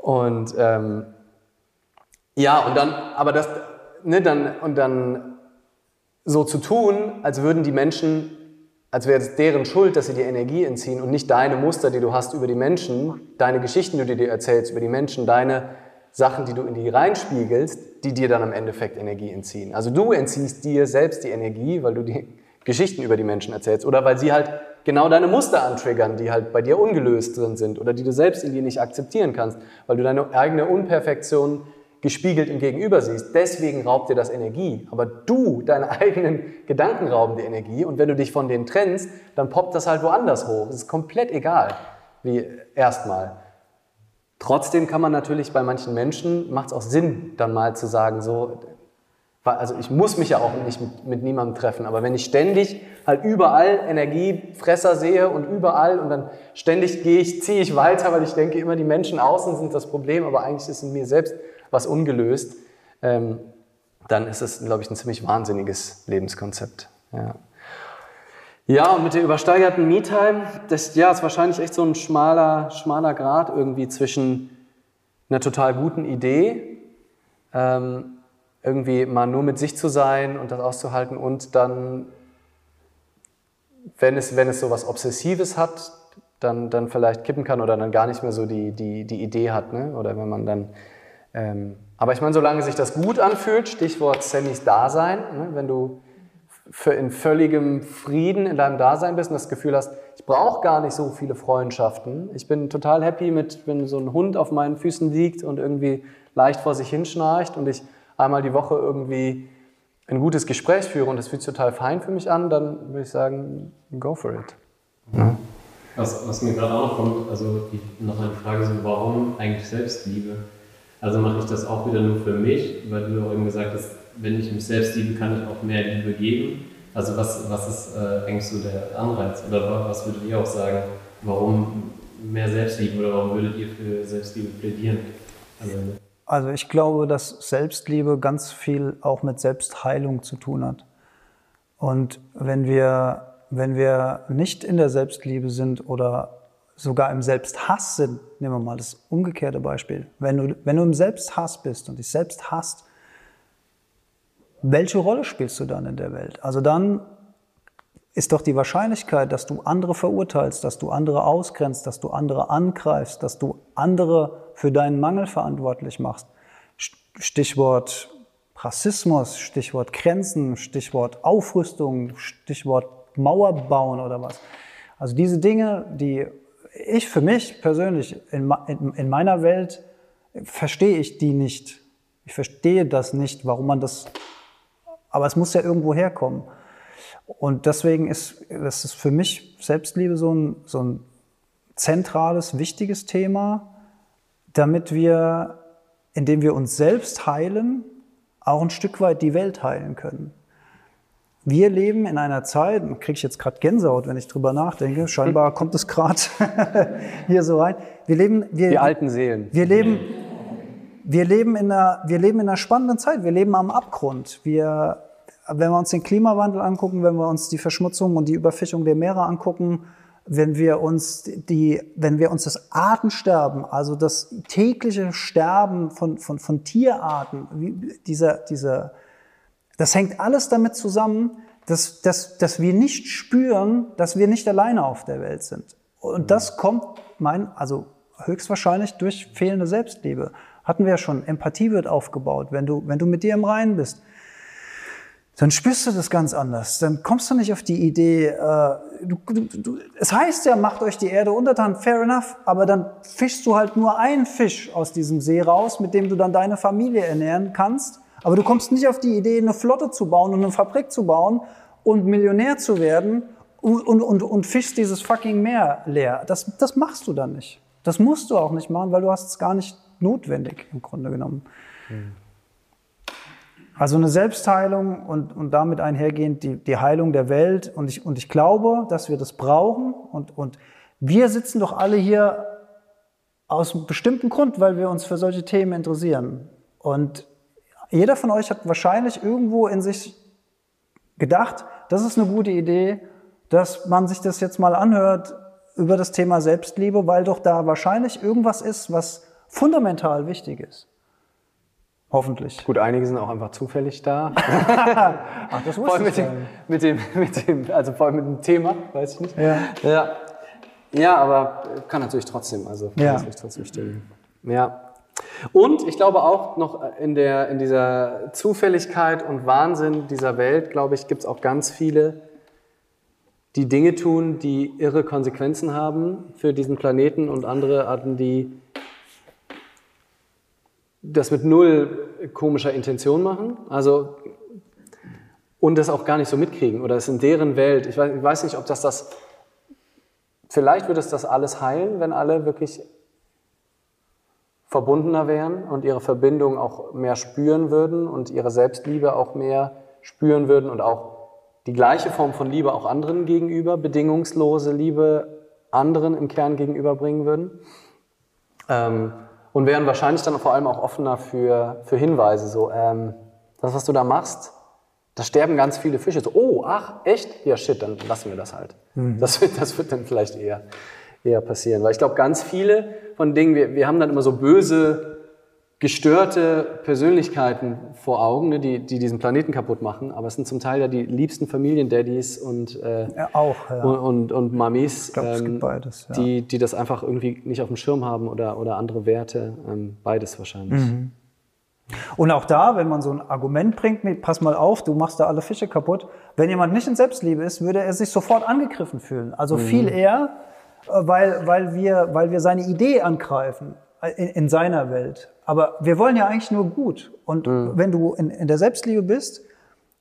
Und ähm, ja, und dann, aber das, ne, dann, und dann so zu tun, als würden die Menschen, als wäre es deren Schuld, dass sie dir Energie entziehen und nicht deine Muster, die du hast über die Menschen, deine Geschichten, die du dir erzählst über die Menschen, deine Sachen, die du in die reinspiegelst, die dir dann im Endeffekt Energie entziehen. Also du entziehst dir selbst die Energie, weil du die Geschichten über die Menschen erzählst oder weil sie halt genau deine Muster antriggern, die halt bei dir ungelöst drin sind oder die du selbst in dir nicht akzeptieren kannst, weil du deine eigene Unperfektion gespiegelt im Gegenüber siehst. Deswegen raubt dir das Energie. Aber du, deine eigenen Gedanken rauben dir Energie und wenn du dich von denen trennst, dann poppt das halt woanders hoch. Es ist komplett egal, wie erstmal. Trotzdem kann man natürlich bei manchen Menschen, macht es auch Sinn, dann mal zu sagen, so, also ich muss mich ja auch nicht mit, mit, niemandem treffen, aber wenn ich ständig halt überall Energiefresser sehe und überall und dann ständig gehe ich, ziehe ich weiter, weil ich denke immer, die Menschen außen sind das Problem, aber eigentlich ist in mir selbst was ungelöst, ähm, dann ist es, glaube ich, ein ziemlich wahnsinniges Lebenskonzept. Ja. Ja, und mit der übersteigerten Me-Time, das ja, ist wahrscheinlich echt so ein schmaler, schmaler Grad irgendwie zwischen einer total guten Idee, ähm, irgendwie mal nur mit sich zu sein und das auszuhalten und dann, wenn es, wenn es so was Obsessives hat, dann, dann vielleicht kippen kann oder dann gar nicht mehr so die, die, die Idee hat. Ne? Oder wenn man dann. Ähm, aber ich meine, solange sich das gut anfühlt, Stichwort Sammys Dasein, ne? wenn du für in völligem Frieden in deinem Dasein bist und das Gefühl hast, ich brauche gar nicht so viele Freundschaften. Ich bin total happy mit, wenn so ein Hund auf meinen Füßen liegt und irgendwie leicht vor sich hinschnarcht und ich einmal die Woche irgendwie ein gutes Gespräch führe und das fühlt sich total fein für mich an, dann würde ich sagen, go for it. Ja. Was, was mir gerade auch noch kommt, also noch eine Frage so, warum eigentlich Selbstliebe? Also mache ich das auch wieder nur für mich, weil du auch eben gesagt hast, wenn ich mich selbst liebe, kann ich auch mehr Liebe geben. Also was, was ist äh, eigentlich so der Anreiz? Oder was würdet ihr auch sagen, warum mehr Selbstliebe oder warum würdet ihr für Selbstliebe plädieren? Also, also ich glaube, dass Selbstliebe ganz viel auch mit Selbstheilung zu tun hat. Und wenn wir, wenn wir nicht in der Selbstliebe sind oder sogar im Selbsthass sind, nehmen wir mal das umgekehrte Beispiel. Wenn du, wenn du im Selbsthass bist und dich selbst hasst, welche Rolle spielst du dann in der Welt? Also dann ist doch die Wahrscheinlichkeit, dass du andere verurteilst, dass du andere ausgrenzt, dass du andere angreifst, dass du andere für deinen Mangel verantwortlich machst. Stichwort Rassismus, Stichwort Grenzen, Stichwort Aufrüstung, Stichwort Mauer bauen oder was. Also diese Dinge, die ich für mich persönlich in, in, in meiner Welt verstehe ich die nicht. Ich verstehe das nicht, warum man das aber es muss ja irgendwo herkommen. Und deswegen ist das ist für mich Selbstliebe so ein, so ein zentrales, wichtiges Thema, damit wir, indem wir uns selbst heilen, auch ein Stück weit die Welt heilen können. Wir leben in einer Zeit, kriege ich jetzt gerade Gänsehaut, wenn ich drüber nachdenke, scheinbar kommt es gerade hier so rein. Wir leben, wir, die alten Seelen. Wir leben, wir leben, in einer, wir leben in einer spannenden Zeit. Wir leben am Abgrund. Wir, wenn wir uns den Klimawandel angucken, wenn wir uns die Verschmutzung und die Überfischung der Meere angucken, wenn wir uns die, wenn wir uns das Artensterben, also das tägliche Sterben von, von, von Tierarten, wie, dieser, dieser, Das hängt alles damit zusammen, dass, dass, dass wir nicht spüren, dass wir nicht alleine auf der Welt sind. Und das kommt, mein, also höchstwahrscheinlich durch fehlende Selbstliebe. Hatten wir ja schon. Empathie wird aufgebaut. Wenn du, wenn du mit dir im Reinen bist, dann spürst du das ganz anders. Dann kommst du nicht auf die Idee, äh, du, du, du, es heißt ja, macht euch die Erde untertan, fair enough, aber dann fischst du halt nur einen Fisch aus diesem See raus, mit dem du dann deine Familie ernähren kannst. Aber du kommst nicht auf die Idee, eine Flotte zu bauen und eine Fabrik zu bauen und Millionär zu werden und, und, und, und fischst dieses fucking Meer leer. Das, das machst du dann nicht. Das musst du auch nicht machen, weil du hast es gar nicht notwendig im Grunde genommen. Mhm. Also eine Selbstheilung und, und damit einhergehend die, die Heilung der Welt. Und ich, und ich glaube, dass wir das brauchen. Und, und wir sitzen doch alle hier aus einem bestimmten Grund, weil wir uns für solche Themen interessieren. Und jeder von euch hat wahrscheinlich irgendwo in sich gedacht, das ist eine gute Idee, dass man sich das jetzt mal anhört über das Thema Selbstliebe, weil doch da wahrscheinlich irgendwas ist, was fundamental wichtig ist. Hoffentlich. Gut, einige sind auch einfach zufällig da. Ach, das wusste mit, ich dem, mit, dem, mit dem, also vor allem mit dem Thema, weiß ich nicht. Ja, ja. ja aber kann natürlich trotzdem, also kann Ja. natürlich trotzdem stimmen. Ja. Und ich glaube auch noch in, der, in dieser Zufälligkeit und Wahnsinn dieser Welt, glaube ich, gibt es auch ganz viele, die Dinge tun, die irre Konsequenzen haben für diesen Planeten und andere Arten, die das mit null komischer Intention machen. Also und das auch gar nicht so mitkriegen oder es in deren Welt. Ich weiß, ich weiß nicht, ob das das. Vielleicht würde es das alles heilen, wenn alle wirklich verbundener wären und ihre Verbindung auch mehr spüren würden und ihre Selbstliebe auch mehr spüren würden und auch die gleiche Form von Liebe auch anderen gegenüber, bedingungslose Liebe anderen im Kern gegenüberbringen würden. Ähm, und wären wahrscheinlich dann vor allem auch offener für, für Hinweise. So, ähm, das, was du da machst, da sterben ganz viele Fische. So, oh, ach, echt? Ja, shit, dann lassen wir das halt. Das, wird, das wird dann vielleicht eher, eher passieren. Weil ich glaube, ganz viele von Dingen, wir, wir haben dann immer so böse, gestörte Persönlichkeiten vor Augen, ne, die, die diesen Planeten kaputt machen. Aber es sind zum Teil ja die liebsten Familiendaddys und, äh, Ja, auch, ja. und, und, und Mamis, ähm, glaub, beides, ja. die, die das einfach irgendwie nicht auf dem Schirm haben oder, oder andere Werte. Ähm, beides wahrscheinlich. Mhm. Und auch da, wenn man so ein Argument bringt, mit, pass mal auf, du machst da alle Fische kaputt. Wenn jemand nicht in Selbstliebe ist, würde er sich sofort angegriffen fühlen. Also viel eher, äh, weil, weil, wir, weil wir seine Idee angreifen äh, in, in seiner Welt. Aber wir wollen ja eigentlich nur gut. Und wenn du in, in der Selbstliebe bist,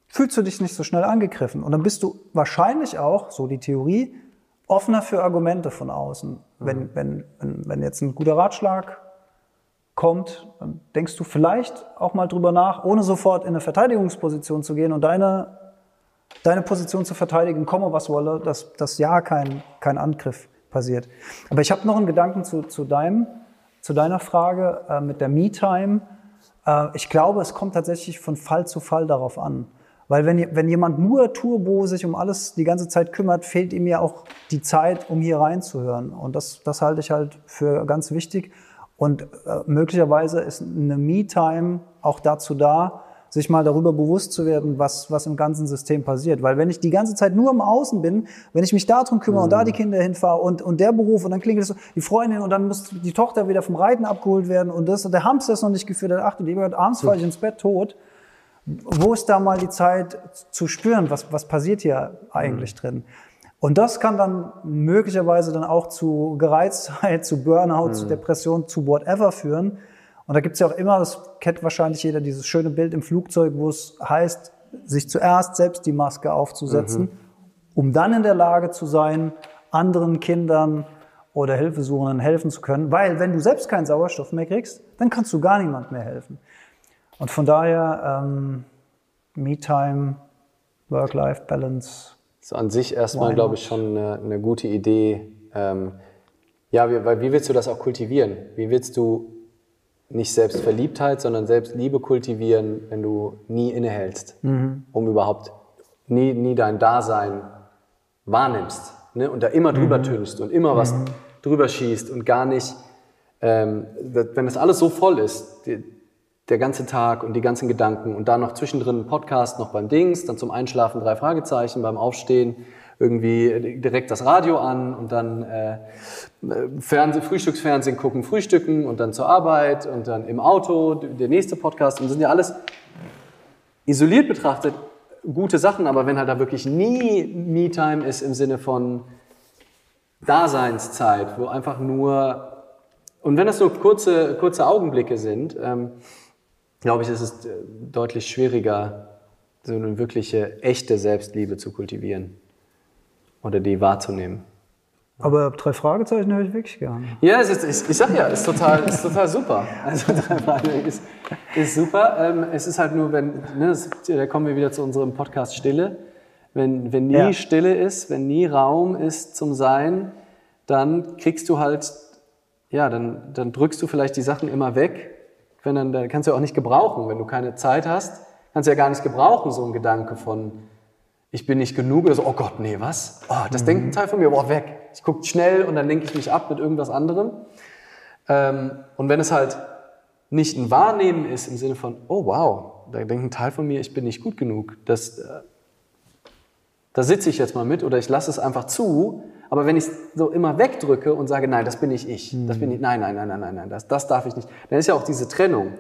fühlst du dich nicht so schnell angegriffen. Und dann bist du wahrscheinlich auch, so die Theorie, offener für Argumente von außen. Wenn, wenn, wenn, wenn jetzt ein guter Ratschlag kommt, dann denkst du vielleicht auch mal drüber nach, ohne sofort in eine Verteidigungsposition zu gehen und deine, deine Position zu verteidigen, komme was wolle, dass, dass ja kein, kein Angriff passiert. Aber ich habe noch einen Gedanken zu, zu, deinem, zu deiner Frage äh, mit der Me-Time. Äh, ich glaube, es kommt tatsächlich von Fall zu Fall darauf an. Weil wenn, wenn jemand nur Turbo sich um alles die ganze Zeit kümmert, fehlt ihm ja auch die Zeit, um hier reinzuhören. Und das, das halte ich halt für ganz wichtig. Und äh, möglicherweise ist eine Me-Time auch dazu da, sich mal darüber bewusst zu werden, was, was im ganzen System passiert. Weil wenn ich die ganze Zeit nur im Außen bin, wenn ich mich darum kümmere und da die Kinder hinfahre und, und der Beruf und dann klingelt es so, die Freundin und dann muss die Tochter wieder vom Reiten abgeholt werden und das und der Hamster ist noch nicht geführt, ach du lieber abends falle ich ins Bett tot. Wo ist da mal die Zeit zu spüren, was, was passiert hier eigentlich drin? Und das kann dann möglicherweise dann auch zu Gereiztheit, zu Burnout, zu Depression, zu whatever führen. Und da gibt es ja auch immer, das kennt wahrscheinlich jeder, dieses schöne Bild im Flugzeug, wo es heißt, sich zuerst selbst die Maske aufzusetzen, um dann in der Lage zu sein, anderen Kindern oder Hilfesuchenden helfen zu können. Weil wenn du selbst keinen Sauerstoff mehr kriegst, dann kannst du gar niemand mehr helfen. Und von daher, ähm, Me-Time, Work-Life-Balance, So an sich erstmal, glaube ich, schon eine, eine gute Idee. Ähm, ja, wie, weil wie willst du das auch kultivieren? Wie willst du nicht Selbstverliebtheit, sondern Selbstliebe kultivieren, wenn du nie innehältst, um überhaupt nie, nie dein Dasein wahrnimmst ne? und da immer drüber tönst und immer was drüber schießt und gar nicht, ähm, wenn das alles so voll ist, die, der ganze Tag und die ganzen Gedanken und dann noch zwischendrin ein Podcast noch beim Dings, dann zum Einschlafen drei Fragezeichen, beim Aufstehen irgendwie direkt das Radio an und dann äh, Fernseh, Frühstücksfernsehen gucken, frühstücken und dann zur Arbeit und dann im Auto der nächste Podcast und das sind ja alles isoliert betrachtet gute Sachen, aber wenn halt da wirklich nie Me-Time ist im Sinne von Daseinszeit, wo einfach nur, und wenn das so kurze, kurze Augenblicke sind, ähm, glaube ich, ist es äh, deutlich schwieriger, so eine wirkliche, echte Selbstliebe zu kultivieren oder die wahrzunehmen. Aber drei Fragezeichen höre ich wirklich gerne. Ja, es ist, ich, ich sag ja, ist total, ist total super. Also drei Fragezeichen ist, ist super. Ähm, es ist halt nur, wenn, ne, das, da kommen wir wieder zu unserem Podcast Stille. Wenn, wenn nie Ja. Stille ist, wenn nie Raum ist zum Sein, dann kriegst du halt, ja, dann, dann drückst du vielleicht die Sachen immer weg. Wenn dann, dann kannst du ja auch nicht gebrauchen. Wenn du keine Zeit hast, kannst du ja gar nicht gebrauchen, so ein Gedanke von, ich bin nicht genug oder so, oh Gott, nee, was? Oh, das denkt ein Teil von mir, boah, weg. Ich gucke schnell und dann lenke ich mich ab mit irgendwas anderem. Ähm, und wenn es halt nicht ein Wahrnehmen ist im Sinne von, oh wow, da denkt ein Teil von mir, ich bin nicht gut genug, das, äh, da sitze ich jetzt mal mit oder ich lasse es einfach zu. Aber wenn ich es so immer wegdrücke und sage, nein, das bin nicht ich, das bin ich, nein, nein, nein, nein, nein, nein, das, das darf ich nicht, dann ist ja auch diese Trennung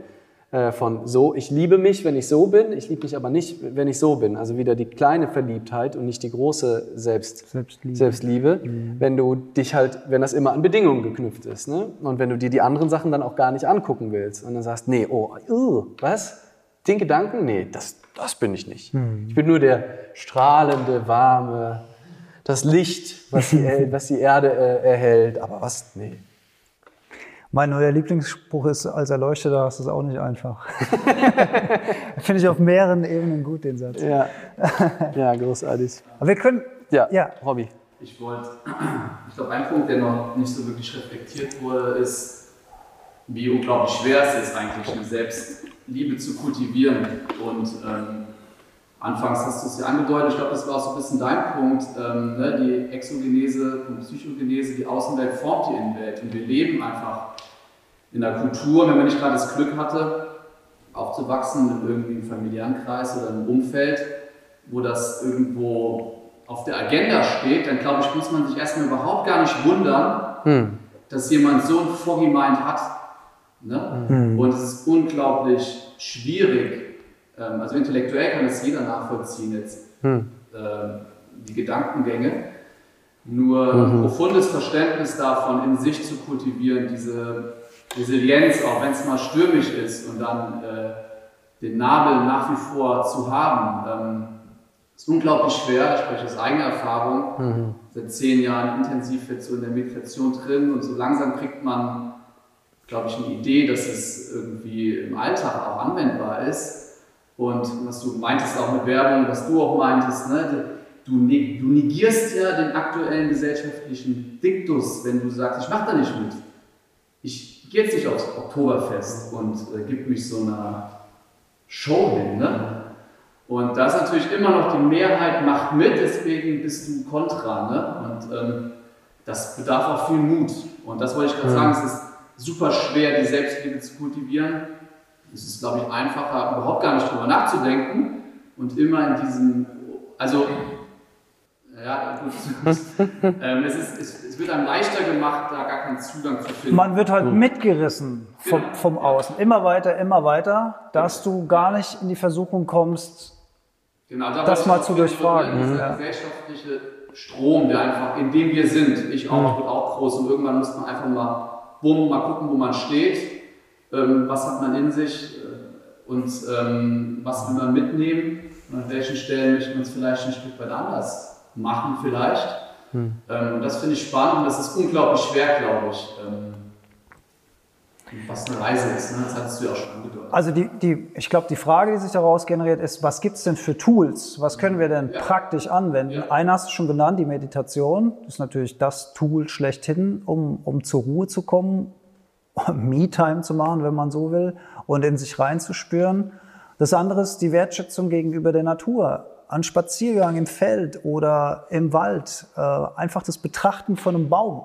von so, ich liebe mich, wenn ich so bin, ich liebe mich aber nicht, wenn ich so bin. Also wieder die kleine Verliebtheit und nicht die große Selbst, Selbstliebe. Selbstliebe, wenn du dich halt, wenn das immer an Bedingungen geknüpft ist. Ne? Und wenn du dir die anderen Sachen dann auch gar nicht angucken willst und dann sagst, nee, oh, uh, was? Den Gedanken? Nee, das, das bin ich nicht. Ich bin nur der strahlende, warme, das Licht, was die, was die Erde äh, erhält. Aber was? Nee. Mein neuer Lieblingsspruch ist, als Erleuchteter hast du es auch nicht einfach. Finde ich auf mehreren Ebenen gut, den Satz. Ja, ja großartig. Aber wir können, Ja, Ja. Hobby. Ich wollte, ich glaube, ein Punkt, der noch nicht so wirklich reflektiert wurde, ist, wie unglaublich schwer es ist, eigentlich eine Selbstliebe zu kultivieren. Und ähm, anfangs hast du es ja angedeutet, ich glaube, das war auch so ein bisschen dein Punkt, ähm, ne, die Exogenese und Psychogenese, die Außenwelt formt die Innenwelt. Und wir leben einfach in einer Kultur, wenn man nicht gerade das Glück hatte, aufzuwachsen in irgendwie einem familiären Kreis oder einem Umfeld, wo das irgendwo auf der Agenda steht, dann glaube ich, muss man sich erstmal überhaupt gar nicht wundern, dass jemand so ein Foggy Mind hat. Ne? Und es ist unglaublich schwierig, ähm, also intellektuell kann das jeder nachvollziehen jetzt, ähm, die Gedankengänge. Nur ein profundes Verständnis davon in sich zu kultivieren, diese Resilienz, auch wenn es mal stürmisch ist und dann äh, den Nabel nach wie vor zu haben, ähm, ist unglaublich schwer. Ich spreche aus eigener Erfahrung. Seit zehn Jahren intensiv jetzt so in der Meditation drin und so langsam kriegt man, glaube ich, eine Idee, dass es irgendwie im Alltag auch anwendbar ist. Und was du meintest auch mit Werbung, was du auch meintest, ne? du, du negierst ja den aktuellen gesellschaftlichen Diktus, wenn du sagst, ich mache da nicht mit. Ich gehe jetzt nicht aufs Oktoberfest und äh, gebe mich so einer Show hin. Ne? Und da ist natürlich immer noch die Mehrheit macht mit, deswegen bist du kontra. Ne? Und ähm, das bedarf auch viel Mut. Und das wollte ich gerade sagen, es ist super schwer, die Selbstliebe zu kultivieren. Es ist, glaube ich, einfacher, überhaupt gar nicht drüber nachzudenken und immer in diesem, also, ja, gut, ähm, es, ist, es, es wird einem leichter gemacht, da gar keinen Zugang zu finden. man wird halt mitgerissen vom, vom Außen. Immer weiter, immer weiter, dass du gar nicht in die Versuchung kommst, Genau, da das ich mal zu durchfragen, so Dieser ja. gesellschaftliche Strom, der einfach, in dem wir sind, ich auch, wird auch groß und irgendwann muss man einfach mal, bumm, mal gucken, wo man steht, ähm, was hat man in sich äh, und ähm, was will man mitnehmen und an welchen Stellen möchte man es vielleicht ein Stück weit anders machen vielleicht. Ähm, und das finde ich spannend und das ist unglaublich schwer, glaube ich. Ähm, was eine Reise ist, ne? das hattest du ja auch schon angedeutet. Also die, die, ich glaube, die Frage, die sich daraus generiert, ist, was gibt es denn für Tools? Was können wir denn Ja. praktisch anwenden? Ja. Einer hast du schon genannt, die Meditation. Das ist natürlich das Tool schlechthin, um, um zur Ruhe zu kommen, Me-Time zu machen, wenn man so will, und in sich reinzuspüren. Das andere ist die Wertschätzung gegenüber der Natur. An Spaziergang im Feld oder im Wald, äh, einfach das Betrachten von einem Baum.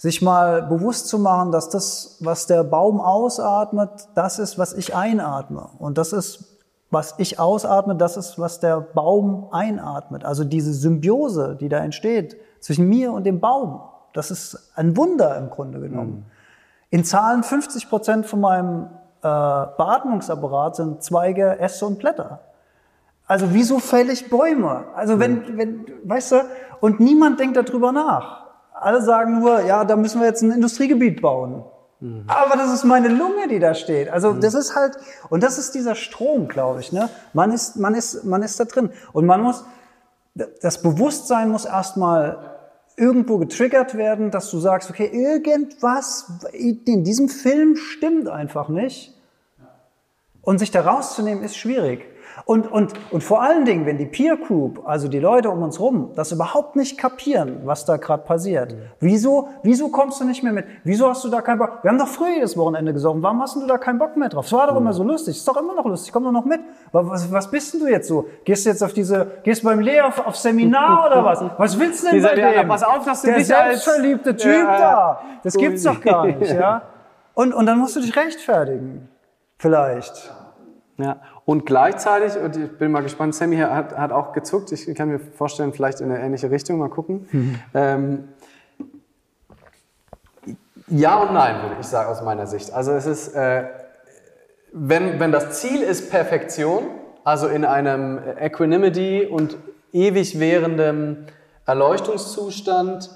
sich mal bewusst zu machen, dass das, was der Baum ausatmet, das ist, was ich einatme. Und das ist, was ich ausatme, das ist, was der Baum einatmet. Also diese Symbiose, die da entsteht zwischen mir und dem Baum, das ist ein Wunder im Grunde genommen. In Zahlen 50 Prozent von meinem äh, Beatmungsapparat sind Zweige, Äste und Blätter. Also wieso fälle ich Bäume? Also wenn, wenn, weißt du, und niemand denkt darüber nach. Alle sagen nur, ja, da müssen wir jetzt ein Industriegebiet bauen. Mhm. Aber das ist meine Lunge, die da steht. Also mhm. das ist halt, und das ist dieser Strom, glaube ich. Ne? Man, ist, man, ist, man ist da drin. Und man muss, das Bewusstsein muss erstmal irgendwo getriggert werden, dass du sagst, okay, irgendwas in diesem Film stimmt einfach nicht. Und sich da rauszunehmen ist schwierig. Und, und, und vor allen Dingen, wenn die Peer Group, also die Leute um uns rum, das überhaupt nicht kapieren, was da gerade passiert. Mhm. Wieso, wieso kommst du nicht mehr mit? Wieso hast du da keinen Bock? Wir haben doch früher jedes Wochenende gesoffen. Warum hast du da keinen Bock mehr drauf? Es war doch mhm. immer so lustig. Ist doch immer noch lustig. Komm doch noch mit. Was, was bist denn du jetzt so? Gehst du jetzt auf diese, gehst beim Lea auf, auf Seminar oder was? Was willst du denn Dieser, bei der, dem? Pass auf, dass du der dich selbstverliebte als, Typ ja, da. Das gibt's doch gar nicht, ja? Und, und dann musst du dich rechtfertigen. Vielleicht. Ja, und gleichzeitig, und ich bin mal gespannt, Sammy hat, hat auch gezuckt, ich kann mir vorstellen, vielleicht in eine ähnliche Richtung, mal gucken. Mhm. Ähm, ja und nein, würde ich sagen, aus meiner Sicht. Also es ist, äh, wenn, wenn das Ziel ist Perfektion, also in einem Equanimity und ewig währendem Erleuchtungszustand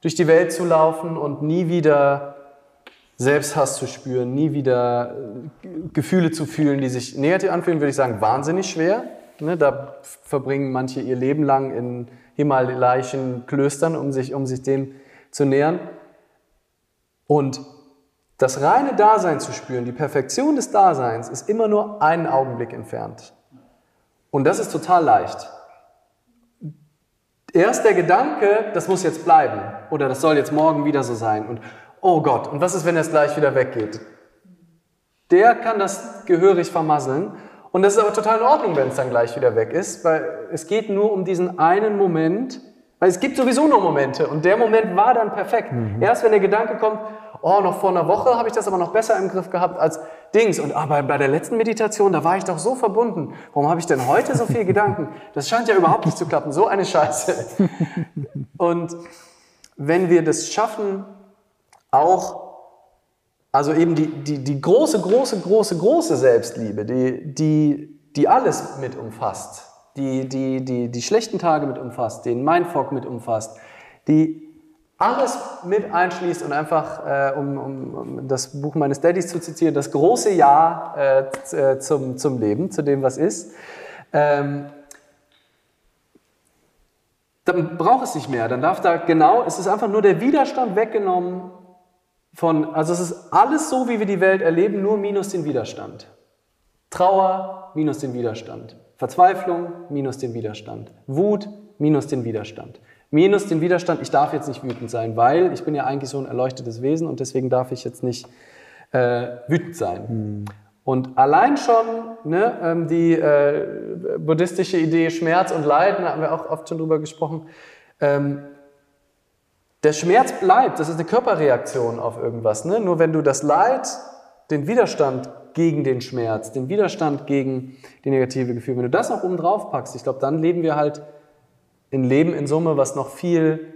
durch die Welt zu laufen und nie wieder Selbsthass zu spüren, nie wieder äh, Gefühle zu fühlen, die sich negativ anfühlen, würde ich sagen, wahnsinnig schwer. Ne, da verbringen manche ihr Leben lang in himalayischen Klöstern, um sich, um sich dem zu nähern. Und das reine Dasein zu spüren, die Perfektion des Daseins, ist immer nur einen Augenblick entfernt. Und das ist total leicht. Erst der Gedanke, das muss jetzt bleiben oder das soll jetzt morgen wieder so sein. Und oh Gott, und was ist, wenn es gleich wieder weggeht? Der kann das gehörig vermasseln. Und das ist aber total in Ordnung, wenn es dann gleich wieder weg ist, weil es geht nur um diesen einen Moment, weil es gibt sowieso nur Momente und der Moment war dann perfekt. Mhm. Erst wenn der Gedanke kommt, oh, noch vor einer Woche habe ich das aber noch besser im Griff gehabt als Dings. Und aber bei der letzten Meditation, da war ich doch so verbunden. Warum habe ich denn heute so viel Gedanken? Das scheint ja überhaupt nicht zu klappen. So eine Scheiße. Und wenn wir das schaffen, auch, also eben die, die, die große, große, große, große Selbstliebe, die, die, die alles mit umfasst, die, die, die, die schlechten Tage mit umfasst, den Mindfuck mit umfasst, die alles mit einschließt und einfach, äh, um, um, um, das Buch meines Daddys zu zitieren, das große Ja äh, äh, zum, zum Leben, zu dem, was ist, ähm, dann braucht es nicht mehr. Dann darf da genau, es ist einfach nur der Widerstand weggenommen von, also es ist alles so, wie wir die Welt erleben, nur minus den Widerstand. Trauer minus den Widerstand. Verzweiflung minus den Widerstand. Wut minus den Widerstand. Minus den Widerstand, ich darf jetzt nicht wütend sein, weil ich bin ja eigentlich so ein erleuchtetes Wesen und deswegen darf ich jetzt nicht äh, wütend sein. Hm. Und allein schon ne, ähm, die äh, buddhistische Idee Schmerz und Leiden, da haben wir auch oft schon drüber gesprochen, ähm, der Schmerz bleibt, das ist eine Körperreaktion auf irgendwas. Ne? Nur wenn du das Leid, den Widerstand gegen den Schmerz, den Widerstand gegen die negative Gefühle, wenn du das noch oben drauf packst, ich glaube, dann leben wir halt ein Leben in Summe, was noch viel,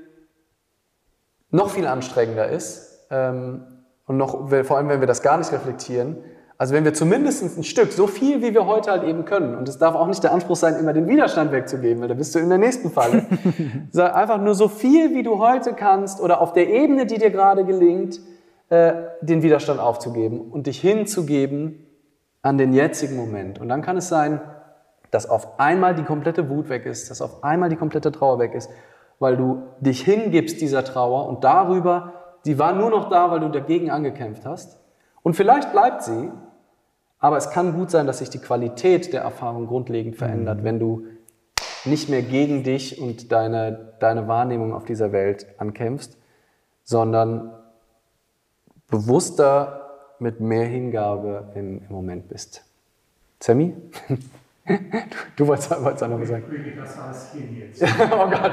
noch viel anstrengender ist. Ähm, und noch, vor allem, wenn wir das gar nicht reflektieren, also wenn wir zumindest ein Stück, so viel wie wir heute halt eben können, und es darf auch nicht der Anspruch sein, immer den Widerstand wegzugeben, weil da bist du in der nächsten Falle. Einfach nur so viel, wie du heute kannst oder auf der Ebene, die dir gerade gelingt, äh, den Widerstand aufzugeben und dich hinzugeben an den jetzigen Moment. Und dann kann es sein, dass auf einmal die komplette Wut weg ist, dass auf einmal die komplette Trauer weg ist, weil du dich hingibst dieser Trauer und darüber, die war nur noch da, weil du dagegen angekämpft hast. Und vielleicht bleibt sie, aber es kann gut sein, dass sich die Qualität der Erfahrung grundlegend verändert, mhm. wenn du nicht mehr gegen dich und deine, deine Wahrnehmung auf dieser Welt ankämpfst, sondern bewusster mit mehr Hingabe im, im Moment bist. Sammy? Du, du wolltest, wolltest auch noch was sagen. Ich bringe das alles hin jetzt. oh Gott.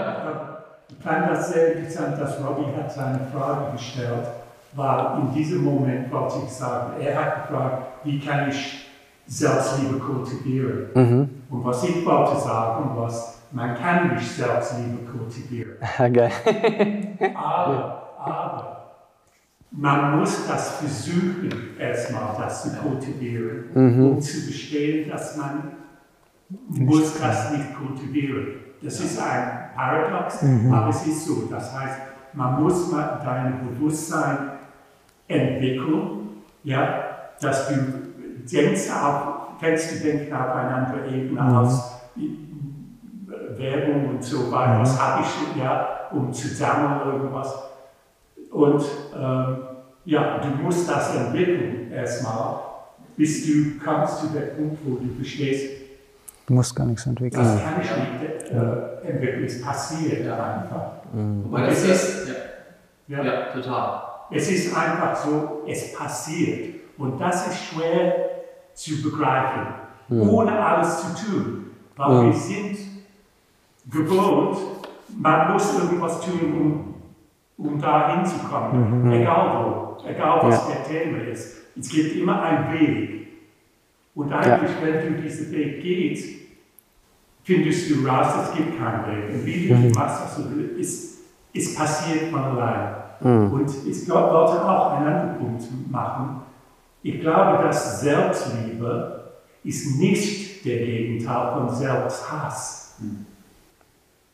Ich fand das sehr interessant, dass Robbie hat seine Frage gestellt, weil in diesem Moment wollte ich sagen, er hat gefragt, wie kann ich Selbstliebe kultivieren? Mhm. Und was ich wollte sagen, was man kann nicht Selbstliebe kultivieren. Geil. Aber, aber man muss das versuchen, erstmal das zu kultivieren, um zu verstehen, dass man muss das nicht kultivieren. Das ist ein Paradox, aber es ist so. Das heißt, man muss mal dein Bewusstsein entwickeln, ja, dass du denkst auf, kannst du denken auf eine andere Ebene aus Werbung und so weiter, was habe ich, ja, um zu sammeln irgendwas. Und ähm, ja, du musst das entwickeln erstmal, bis du kommst zu dem Punkt, wo du verstehst, Du musst gar nichts entwickeln. das kann ich nicht äh, entwickeln, es passiert einfach. Wobei das ist, ja, Ja. ja, total. Es ist einfach so, es passiert. Und das ist schwer zu begreifen, ohne alles zu tun. Weil wir sind gewohnt, man muss irgendwas tun, um, um da hinzukommen. Egal wo, egal was der Thema ist. Es gibt immer einen Weg. Und eigentlich, wenn du diesen Weg gehst, findest du raus, es gibt keinen Weg. Und wie du machst, also, es, es passiert von allein. Und ich glaub, wollte auch einen anderen Punkt machen. Ich glaube, dass Selbstliebe ist nicht der Gegenteil von Selbsthass.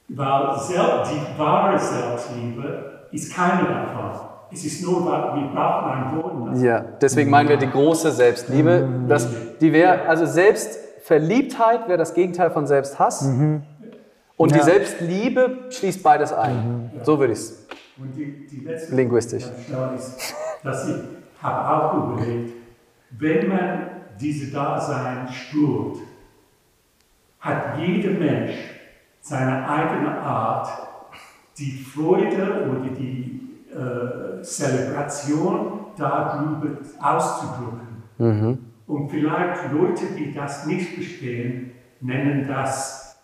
Weil Sel die wahre Selbstliebe ist keine davon. Es ist nur, wir brauchen ein Wort. das- Ja, deswegen meinen wir die große Selbstliebe. Das, die wäre, also Selbstverliebtheit wäre das Gegenteil von Selbsthass. Und die Selbstliebe schließt beides ein. So würde ich es. Und die, die letzte Linguistisch. Ist, dass ich habe auch überlegt, wenn man diese Dasein spürt, hat jeder Mensch seine eigene Art, die Freude oder die äh, Zelebration darüber auszudrücken. Und vielleicht Leute, die das nicht verstehen, nennen das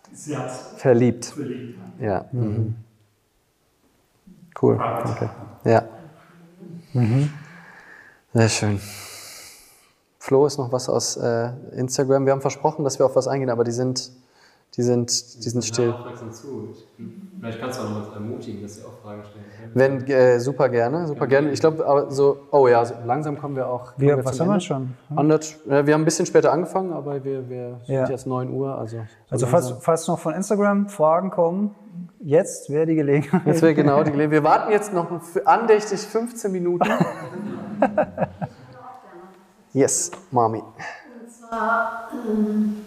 Verliebt. Selbstverliebtheit. Ja. Mhm. Cool. Okay. Ja. Sehr schön. Flo, ist noch was aus äh, Instagram? Wir haben versprochen, dass wir auf was eingehen, aber die sind, die sind, die sind still. Aufmerksam zu. Ich, vielleicht kannst du auch noch was ermutigen, dass sie auch Fragen stellen können. Wenn, äh, super gerne, super gerne. Ich glaube, aber so, oh ja, so langsam kommen wir auch. kommen Wir, was haben wir schon? 100, äh, wir haben ein bisschen später angefangen, aber wir, wir sind Ja. jetzt 9 Uhr. Also, so Also falls, falls noch von Instagram Fragen kommen, jetzt wäre die Gelegenheit. Jetzt wäre genau die Gelegenheit. Wir warten jetzt noch andächtig 15 Minuten. Yes, Mami. Und zwar, ähm,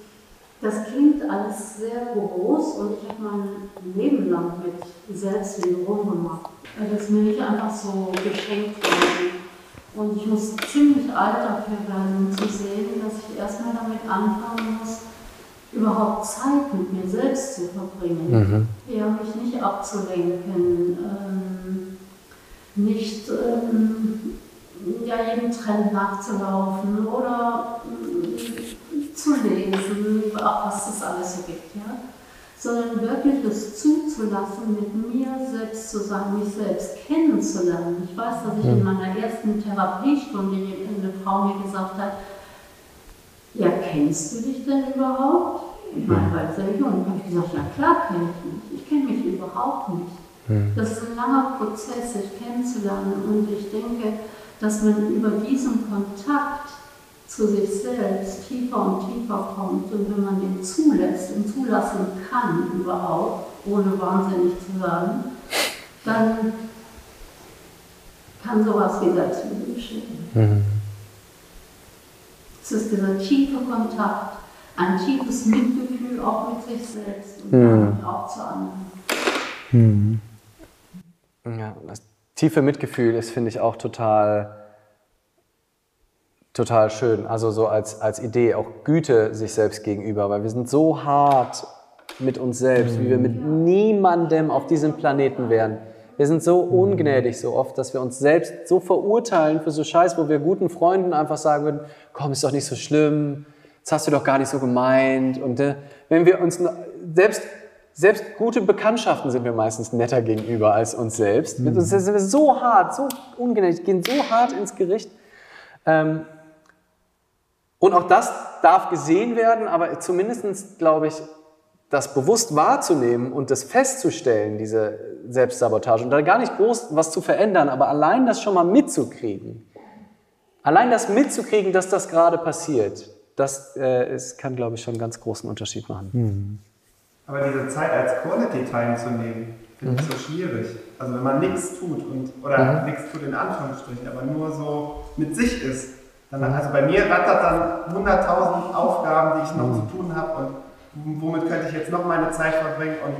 das klingt alles sehr groß und ich habe mein Leben lang mit Selbstliebe rumgemacht. Weil das mir nicht einfach so geschenkt wurde. Und ich muss ziemlich alt dafür werden, um zu sehen, dass ich erstmal damit anfangen muss, überhaupt Zeit mit mir selbst zu verbringen. Eher mich nicht abzulenken, ähm, nicht ähm, ja, jedem Trend nachzulaufen oder mm, zu lesen, was es alles so gibt, ja? sondern wirklich es zuzulassen, mit mir selbst zu sein, mich selbst kennenzulernen. Ich weiß, dass ich in meiner ersten Therapiestunde eine Frau mir gesagt hat, ja, kennst du dich denn überhaupt? Ich meine, weil sehr jung habe ich gesagt, ja klar kenne ich mich. Ich kenne mich überhaupt nicht. Das ist ein langer Prozess, sich kennenzulernen. Und ich denke, dass man über diesen Kontakt zu sich selbst tiefer und tiefer kommt. Und wenn man den zulässt und zulassen kann überhaupt, ohne wahnsinnig zu werden, dann kann sowas wie Selbstliebe geschehen. Es ist dieser tiefe Kontakt, ein tiefes Mitgefühl auch mit sich selbst und damit auch zu anderen. Ja, das tiefe Mitgefühl ist, finde ich, auch total, total schön. Also so als, als Idee, auch Güte sich selbst gegenüber, weil wir sind so hart mit uns selbst, wie wir mit niemandem auf diesem Planeten wären. Wir sind so ungnädig so oft, dass wir uns selbst so verurteilen für so Scheiß, wo wir guten Freunden einfach sagen würden, komm, ist doch nicht so schlimm, das hast du doch gar nicht so gemeint. Und äh, wenn wir uns, selbst selbst gute Bekanntschaften sind wir meistens netter gegenüber als uns selbst. Mit uns sind wir so hart, so ungerecht, gehen so hart ins Gericht. Ähm, und auch das darf gesehen werden, aber zumindest, glaube ich, das bewusst wahrzunehmen und das festzustellen, diese Selbstsabotage, und da gar nicht groß was zu verändern, aber allein das schon mal mitzukriegen, allein das mitzukriegen, dass das gerade passiert, das äh, ist, kann, glaube ich, schon einen ganz großen Unterschied machen. Aber diese Zeit als Quality Time zu nehmen, finde ich so schwierig. Also wenn man nichts tut und oder nichts tut in Anführungsstrichen, aber nur so mit sich ist, dann also bei mir rattert dann 100.000 Aufgaben, die ich noch zu tun habe und womit könnte ich jetzt noch meine Zeit verbringen und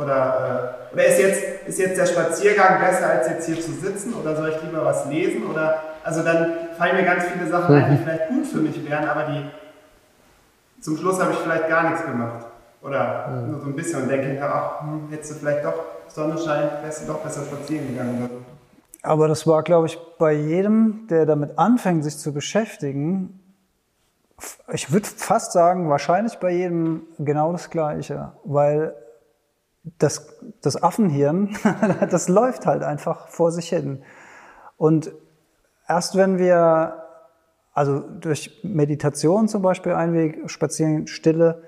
oder äh, oder ist jetzt ist jetzt der Spaziergang besser als jetzt hier zu sitzen oder soll ich lieber was lesen oder also dann fallen mir ganz viele Sachen ein, die vielleicht gut für mich wären, aber die zum Schluss habe ich vielleicht gar nichts gemacht. Oder nur so ein bisschen und denke mir, ach, hm, hättest du vielleicht doch Sonne scheint, wärst du doch besser spazieren gegangen. Oder so. Aber das war, glaube ich, bei jedem, der damit anfängt, sich zu beschäftigen, ich würde fast sagen, wahrscheinlich bei jedem genau das Gleiche, weil das, das Affenhirn, das läuft halt einfach vor sich hin. Und erst wenn wir, also durch Meditation zum Beispiel ein Weg, Spazieren, Stille,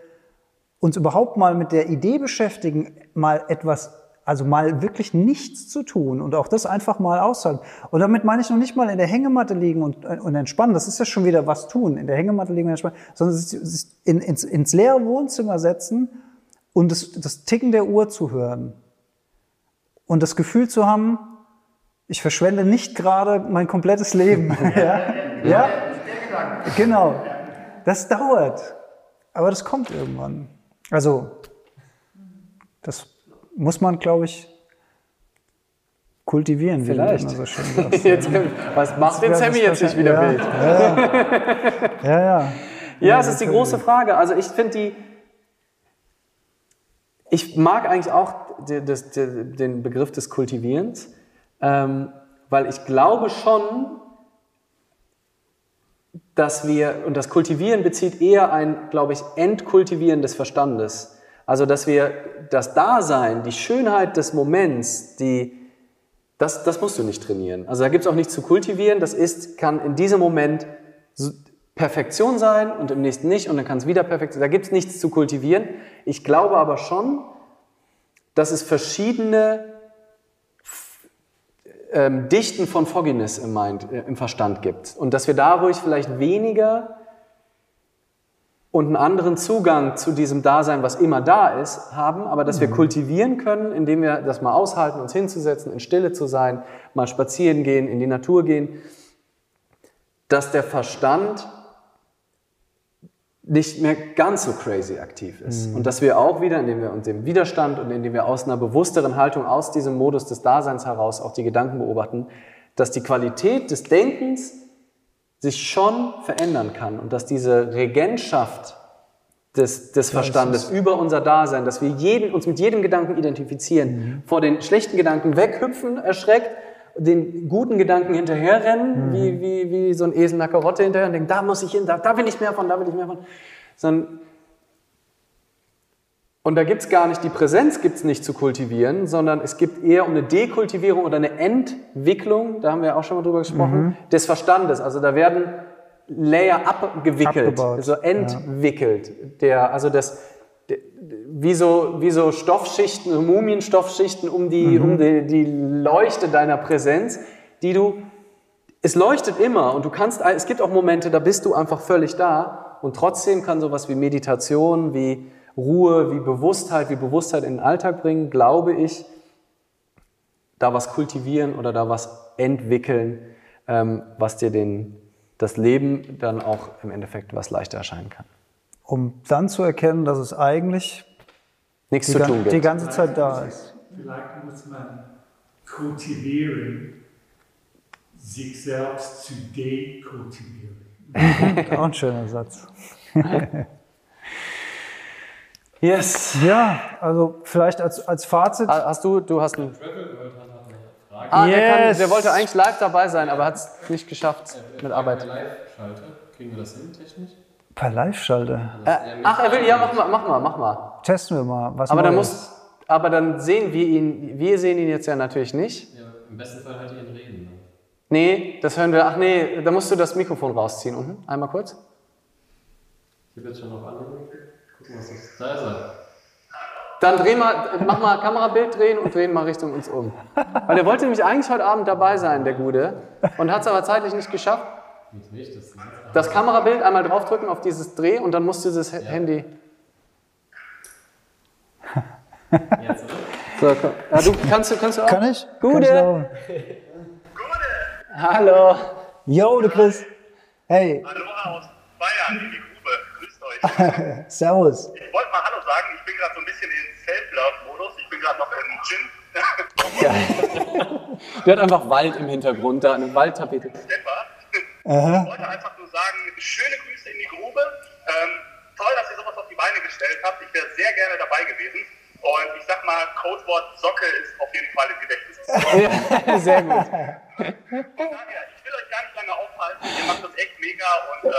uns überhaupt mal mit der Idee beschäftigen, mal etwas, also mal wirklich nichts zu tun und auch das einfach mal aushalten. Und damit meine ich noch nicht mal in der Hängematte liegen und, und entspannen. Das ist ja schon wieder was tun, in der Hängematte liegen und entspannen, sondern sich- sich in, ins, ins leere Wohnzimmer setzen und das, das Ticken der Uhr zu hören. Und das Gefühl zu haben, ich verschwende nicht gerade mein komplettes Leben. ja? ja? Genau. Das dauert. Aber das kommt irgendwann. Also, das muss man, glaube ich, kultivieren, wie du Vielleicht. immer so schön sagst. Jetzt, was macht den Sammy jetzt nicht wieder wahrscheinlich- wild? Ja, ja. Ja, es ist die große Frage. Also ich finde die, ich mag eigentlich auch das, den Begriff des Kultivierens, ähm, weil ich glaube schon, dass wir, und das Kultivieren bezieht eher ein, glaube ich, Entkultivieren des Verstandes. Also, dass wir das Dasein, die Schönheit des Moments, die, das, das musst du nicht trainieren. Also, da gibt es auch nichts zu kultivieren. Das ist, kann in diesem Moment Perfektion sein und im nächsten nicht und dann kann es wieder perfekt sein. Da gibt es nichts zu kultivieren. Ich glaube aber schon, dass es verschiedene ähm, Dichten von Fogginess im, Mind, äh, im Verstand gibt und dass wir dadurch vielleicht weniger und einen anderen Zugang zu diesem Dasein, was immer da ist, haben, aber dass wir kultivieren können, indem wir das mal aushalten, uns hinzusetzen, in Stille zu sein, mal spazieren gehen, in die Natur gehen, dass der Verstand nicht mehr ganz so crazy aktiv ist. Und dass wir auch wieder, indem wir uns dem Widerstand und indem wir aus einer bewussteren Haltung, aus diesem Modus des Daseins heraus auch die Gedanken beobachten, dass die Qualität des Denkens sich schon verändern kann und dass diese Regentschaft des, des Verstandes über unser Dasein, dass wir jeden, uns mit jedem Gedanken identifizieren, vor den schlechten Gedanken weghüpfen, erschreckt, den guten Gedanken hinterherrennen, wie, wie, wie so ein Esel einer Karotte hinterher und denken, da muss ich hin, da, da will ich mehr von, da will ich mehr von. Sondern und da gibt's gar nicht, die Präsenz gibt's nicht zu kultivieren, sondern es gibt eher um eine Dekultivierung oder eine Entwicklung, da haben wir auch schon mal drüber gesprochen, des Verstandes. Also da werden Layer abgewickelt, Abgebaut, also entwickelt. Der, also das, wie so, wie so Stoffschichten, so Mumienstoffschichten um die, um die, die Leuchte deiner Präsenz, die du, es leuchtet immer und du kannst, es gibt auch Momente, da bist du einfach völlig da und trotzdem kann sowas wie Meditation, wie Ruhe, wie Bewusstheit, wie Bewusstheit in den Alltag bringen, glaube ich, da was kultivieren oder da was entwickeln, ähm, was dir den, das Leben dann auch im Endeffekt was leichter erscheinen kann. Um dann zu erkennen, dass es eigentlich Nichts die, zu tun die gibt. ganze Zeit da ist. Vielleicht muss man kultivieren, sich selbst zu dekultivieren. Auch ein schöner Satz. Yes. Ja, also vielleicht als, als Fazit. Hast du, du hast einen. Ah, der, kann, der wollte eigentlich live dabei sein, aber hat es nicht geschafft mit Arbeit. Live-Schalter, kriegen wir das hin technisch? Per Live-Schalte. Äh, ach, er will, ja, mach mal, mach mal, mach mal. Testen wir mal. Was Aber dann, Neues. muss, aber dann sehen wir ihn, wir sehen ihn jetzt ja natürlich nicht. Ja, Im besten Fall ihr ihn reden. Ne? Nee, das hören wir, ach nee, da musst du das Mikrofon rausziehen unten. Einmal kurz. Ich habe jetzt schon auf andere Da ist er. Dann dreh mal, mach mal Kamerabild drehen und drehen mal Richtung uns um. Weil er wollte nämlich eigentlich heute Abend dabei sein, der Gute, und hat es aber zeitlich nicht geschafft. Nicht, das Kamerabild einmal draufdrücken auf dieses Dreh und dann musst du das Handy. jetzt? So, komm. Ja, du kannst du kannst du auch. Kann ich? Gute. Kann ich laufen? Hallo. Yo, du Chris. Hey, Aloha aus Bayern in die Grube. Grüßt euch. servus. Ich wollte mal Hallo sagen. Ich bin gerade so ein bisschen in Self-Love-Modus. Ich bin gerade noch im Gym. Der hat einfach Wald im Hintergrund, da eine Waldtapete. Stepper. Ich wollte einfach nur sagen, schöne Grüße in die Grube. Ähm, toll, dass ihr sowas auf die Beine gestellt habt. Ich wäre sehr gerne dabei gewesen. Und ich sag mal, Codewort Socke ist auf jeden Fall im Gedächtnis. Ja, sehr gut. Daher, ich will euch gar nicht lange aufhalten. Ihr macht das echt mega und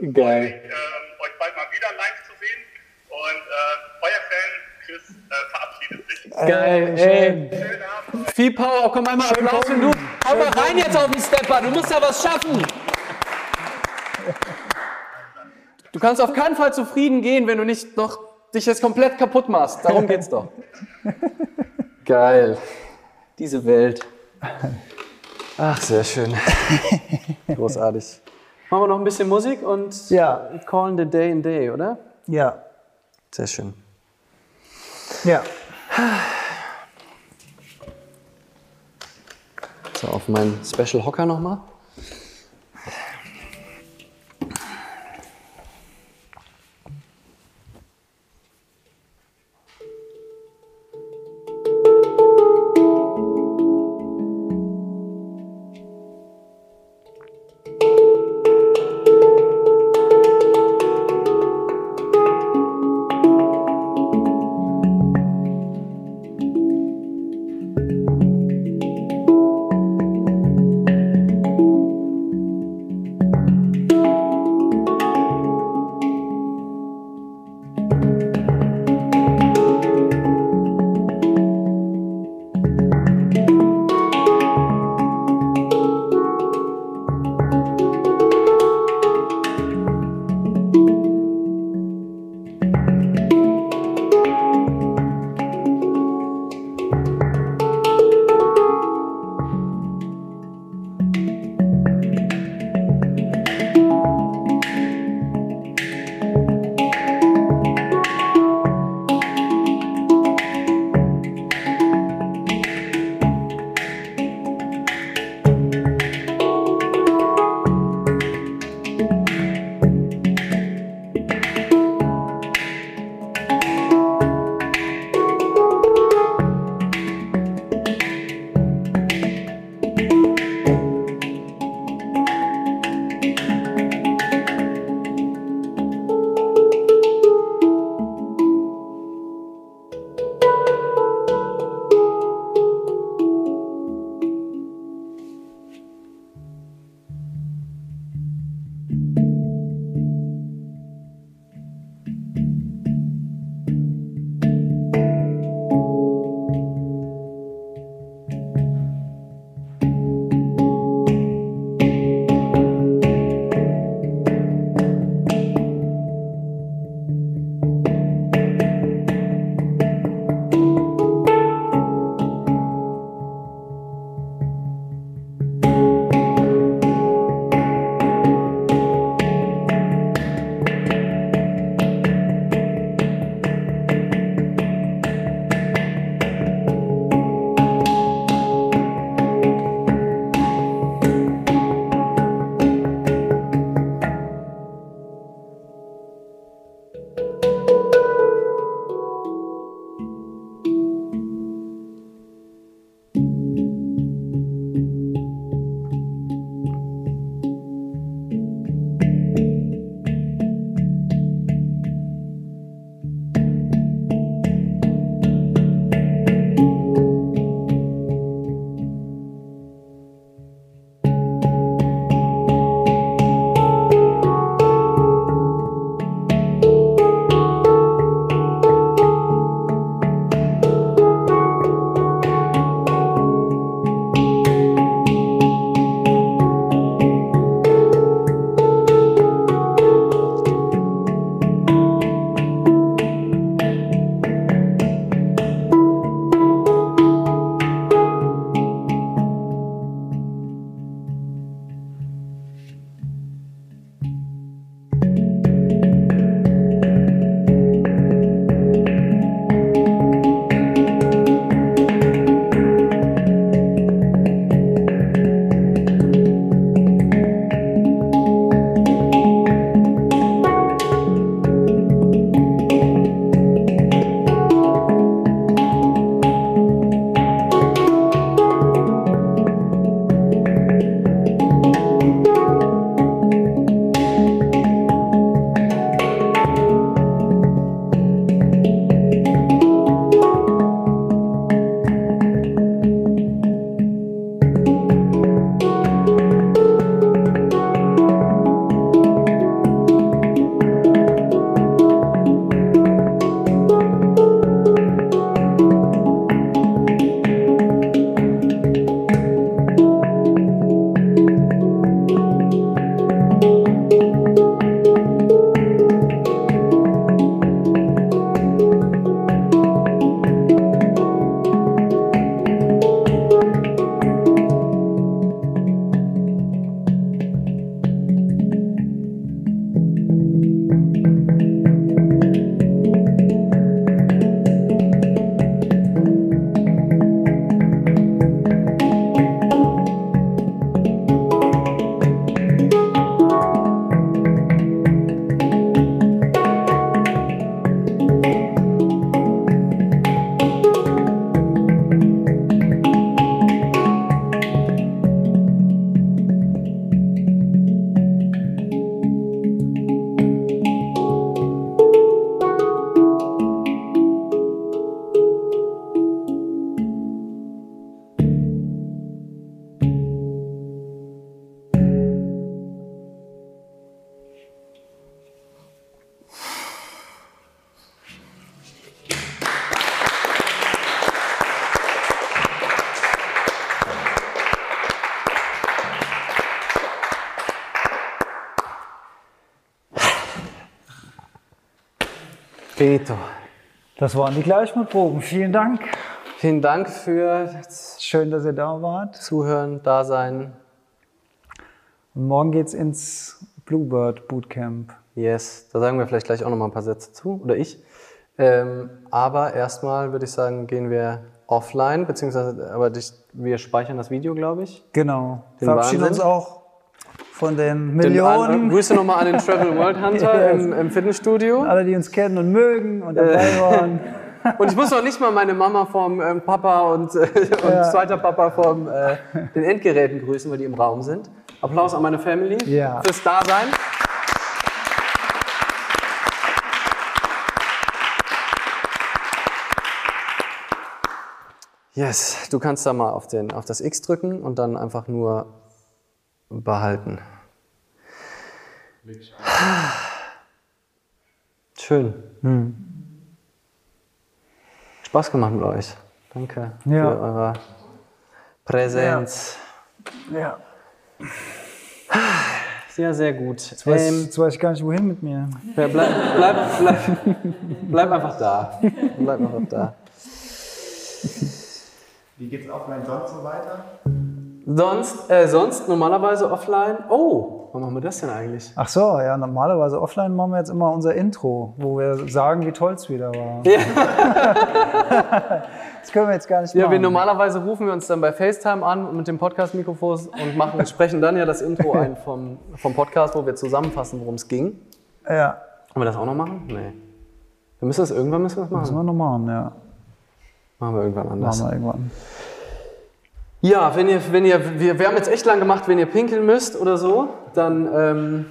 ähm, Geil. ähm, euch bald mal wieder live zu sehen. Und äh, euer Fan Chris äh, verabschiedet sich. Geil, ey. Schönen Abend. Viel Power, komm einmal Applaus und du. Hau mal rein jetzt auf den Stepper, du musst da was schaffen. Du kannst auf keinen Fall zufrieden gehen, wenn du nicht noch dich jetzt komplett kaputt machst. Darum geht's doch. Geil. Diese Welt. Ach, sehr schön. Großartig. Machen wir noch ein bisschen Musik und Ja. calling the day in day, oder? Ja, Sehr schön. ja. So, auf meinen Special Hocker nochmal. Finito. Das waren die Gleichmutproben. Vielen Dank. Vielen Dank für Schön, dass ihr da wart. Zuhören, Dasein. Und morgen geht's ins Bluebird Bootcamp. Yes, da sagen wir vielleicht gleich auch noch mal ein paar Sätze zu, oder ich. Ähm, aber erstmal würde ich sagen, gehen wir offline, beziehungsweise aber dich, wir speichern das Video, glaube ich. Genau. Den Verabschieden uns Wahnsinn. auch von den Den, Millionen. Grüße nochmal an den Travel World Hunter Yes. im, im Fitnessstudio. Alle, die uns kennen und mögen und dabei Äh. waren. Und ich muss noch nicht mal meine Mama vom ähm, Papa und, äh, und Ja. zweiter Papa vom äh, den Endgeräten grüßen, weil die im Raum sind. Applaus an meine Family Ja. fürs Dasein. Yes, du kannst da mal auf, den, auf das X drücken und dann einfach nur behalten. Schön. Spaß gemacht mit euch. Danke Ja. für eure Präsenz. Ja. Sehr, sehr gut. Jetzt weiß, Ähm, jetzt weiß ich gar nicht, wohin mit mir. ja, bleib, bleib, bleib, bleib einfach da. Bleib einfach da. Wie geht's offline sonst so weiter? Sonst, äh, sonst normalerweise offline. Oh, wann machen wir das denn eigentlich? Ach so, ja, normalerweise offline machen wir jetzt immer unser Intro, wo wir sagen, wie toll es wieder war. das können wir jetzt gar nicht Ja, wir machen. normalerweise rufen wir uns dann bei FaceTime an mit dem Podcast-Mikrofon und machen, sprechen dann ja das Intro ein vom, vom Podcast, wo wir zusammenfassen, worum es ging. ja, Wollen wir das auch noch machen? Nee. Wir müssen das irgendwann müssen wir das müssen machen. wir noch machen, ja. Machen wir irgendwann anders. Machen wir irgendwann. Ja, wenn ihr, wenn ihr, wir, wir haben jetzt echt lang gemacht, wenn ihr pinkeln müsst oder so, dann, ähm,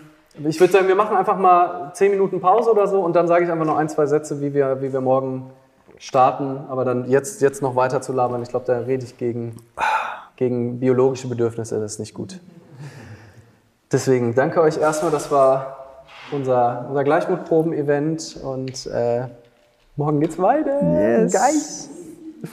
ich würde sagen, wir machen einfach mal 10 Minuten Pause oder so und dann sage ich einfach noch ein, zwei Sätze, wie wir, wie wir morgen starten. Aber dann jetzt, jetzt noch weiter zu labern, ich glaube, da rede ich gegen, gegen biologische Bedürfnisse, das ist nicht gut. Deswegen danke euch erstmal, das war unser, unser Gleichmutproben-Event und äh, morgen geht's weiter. Yes. Geil.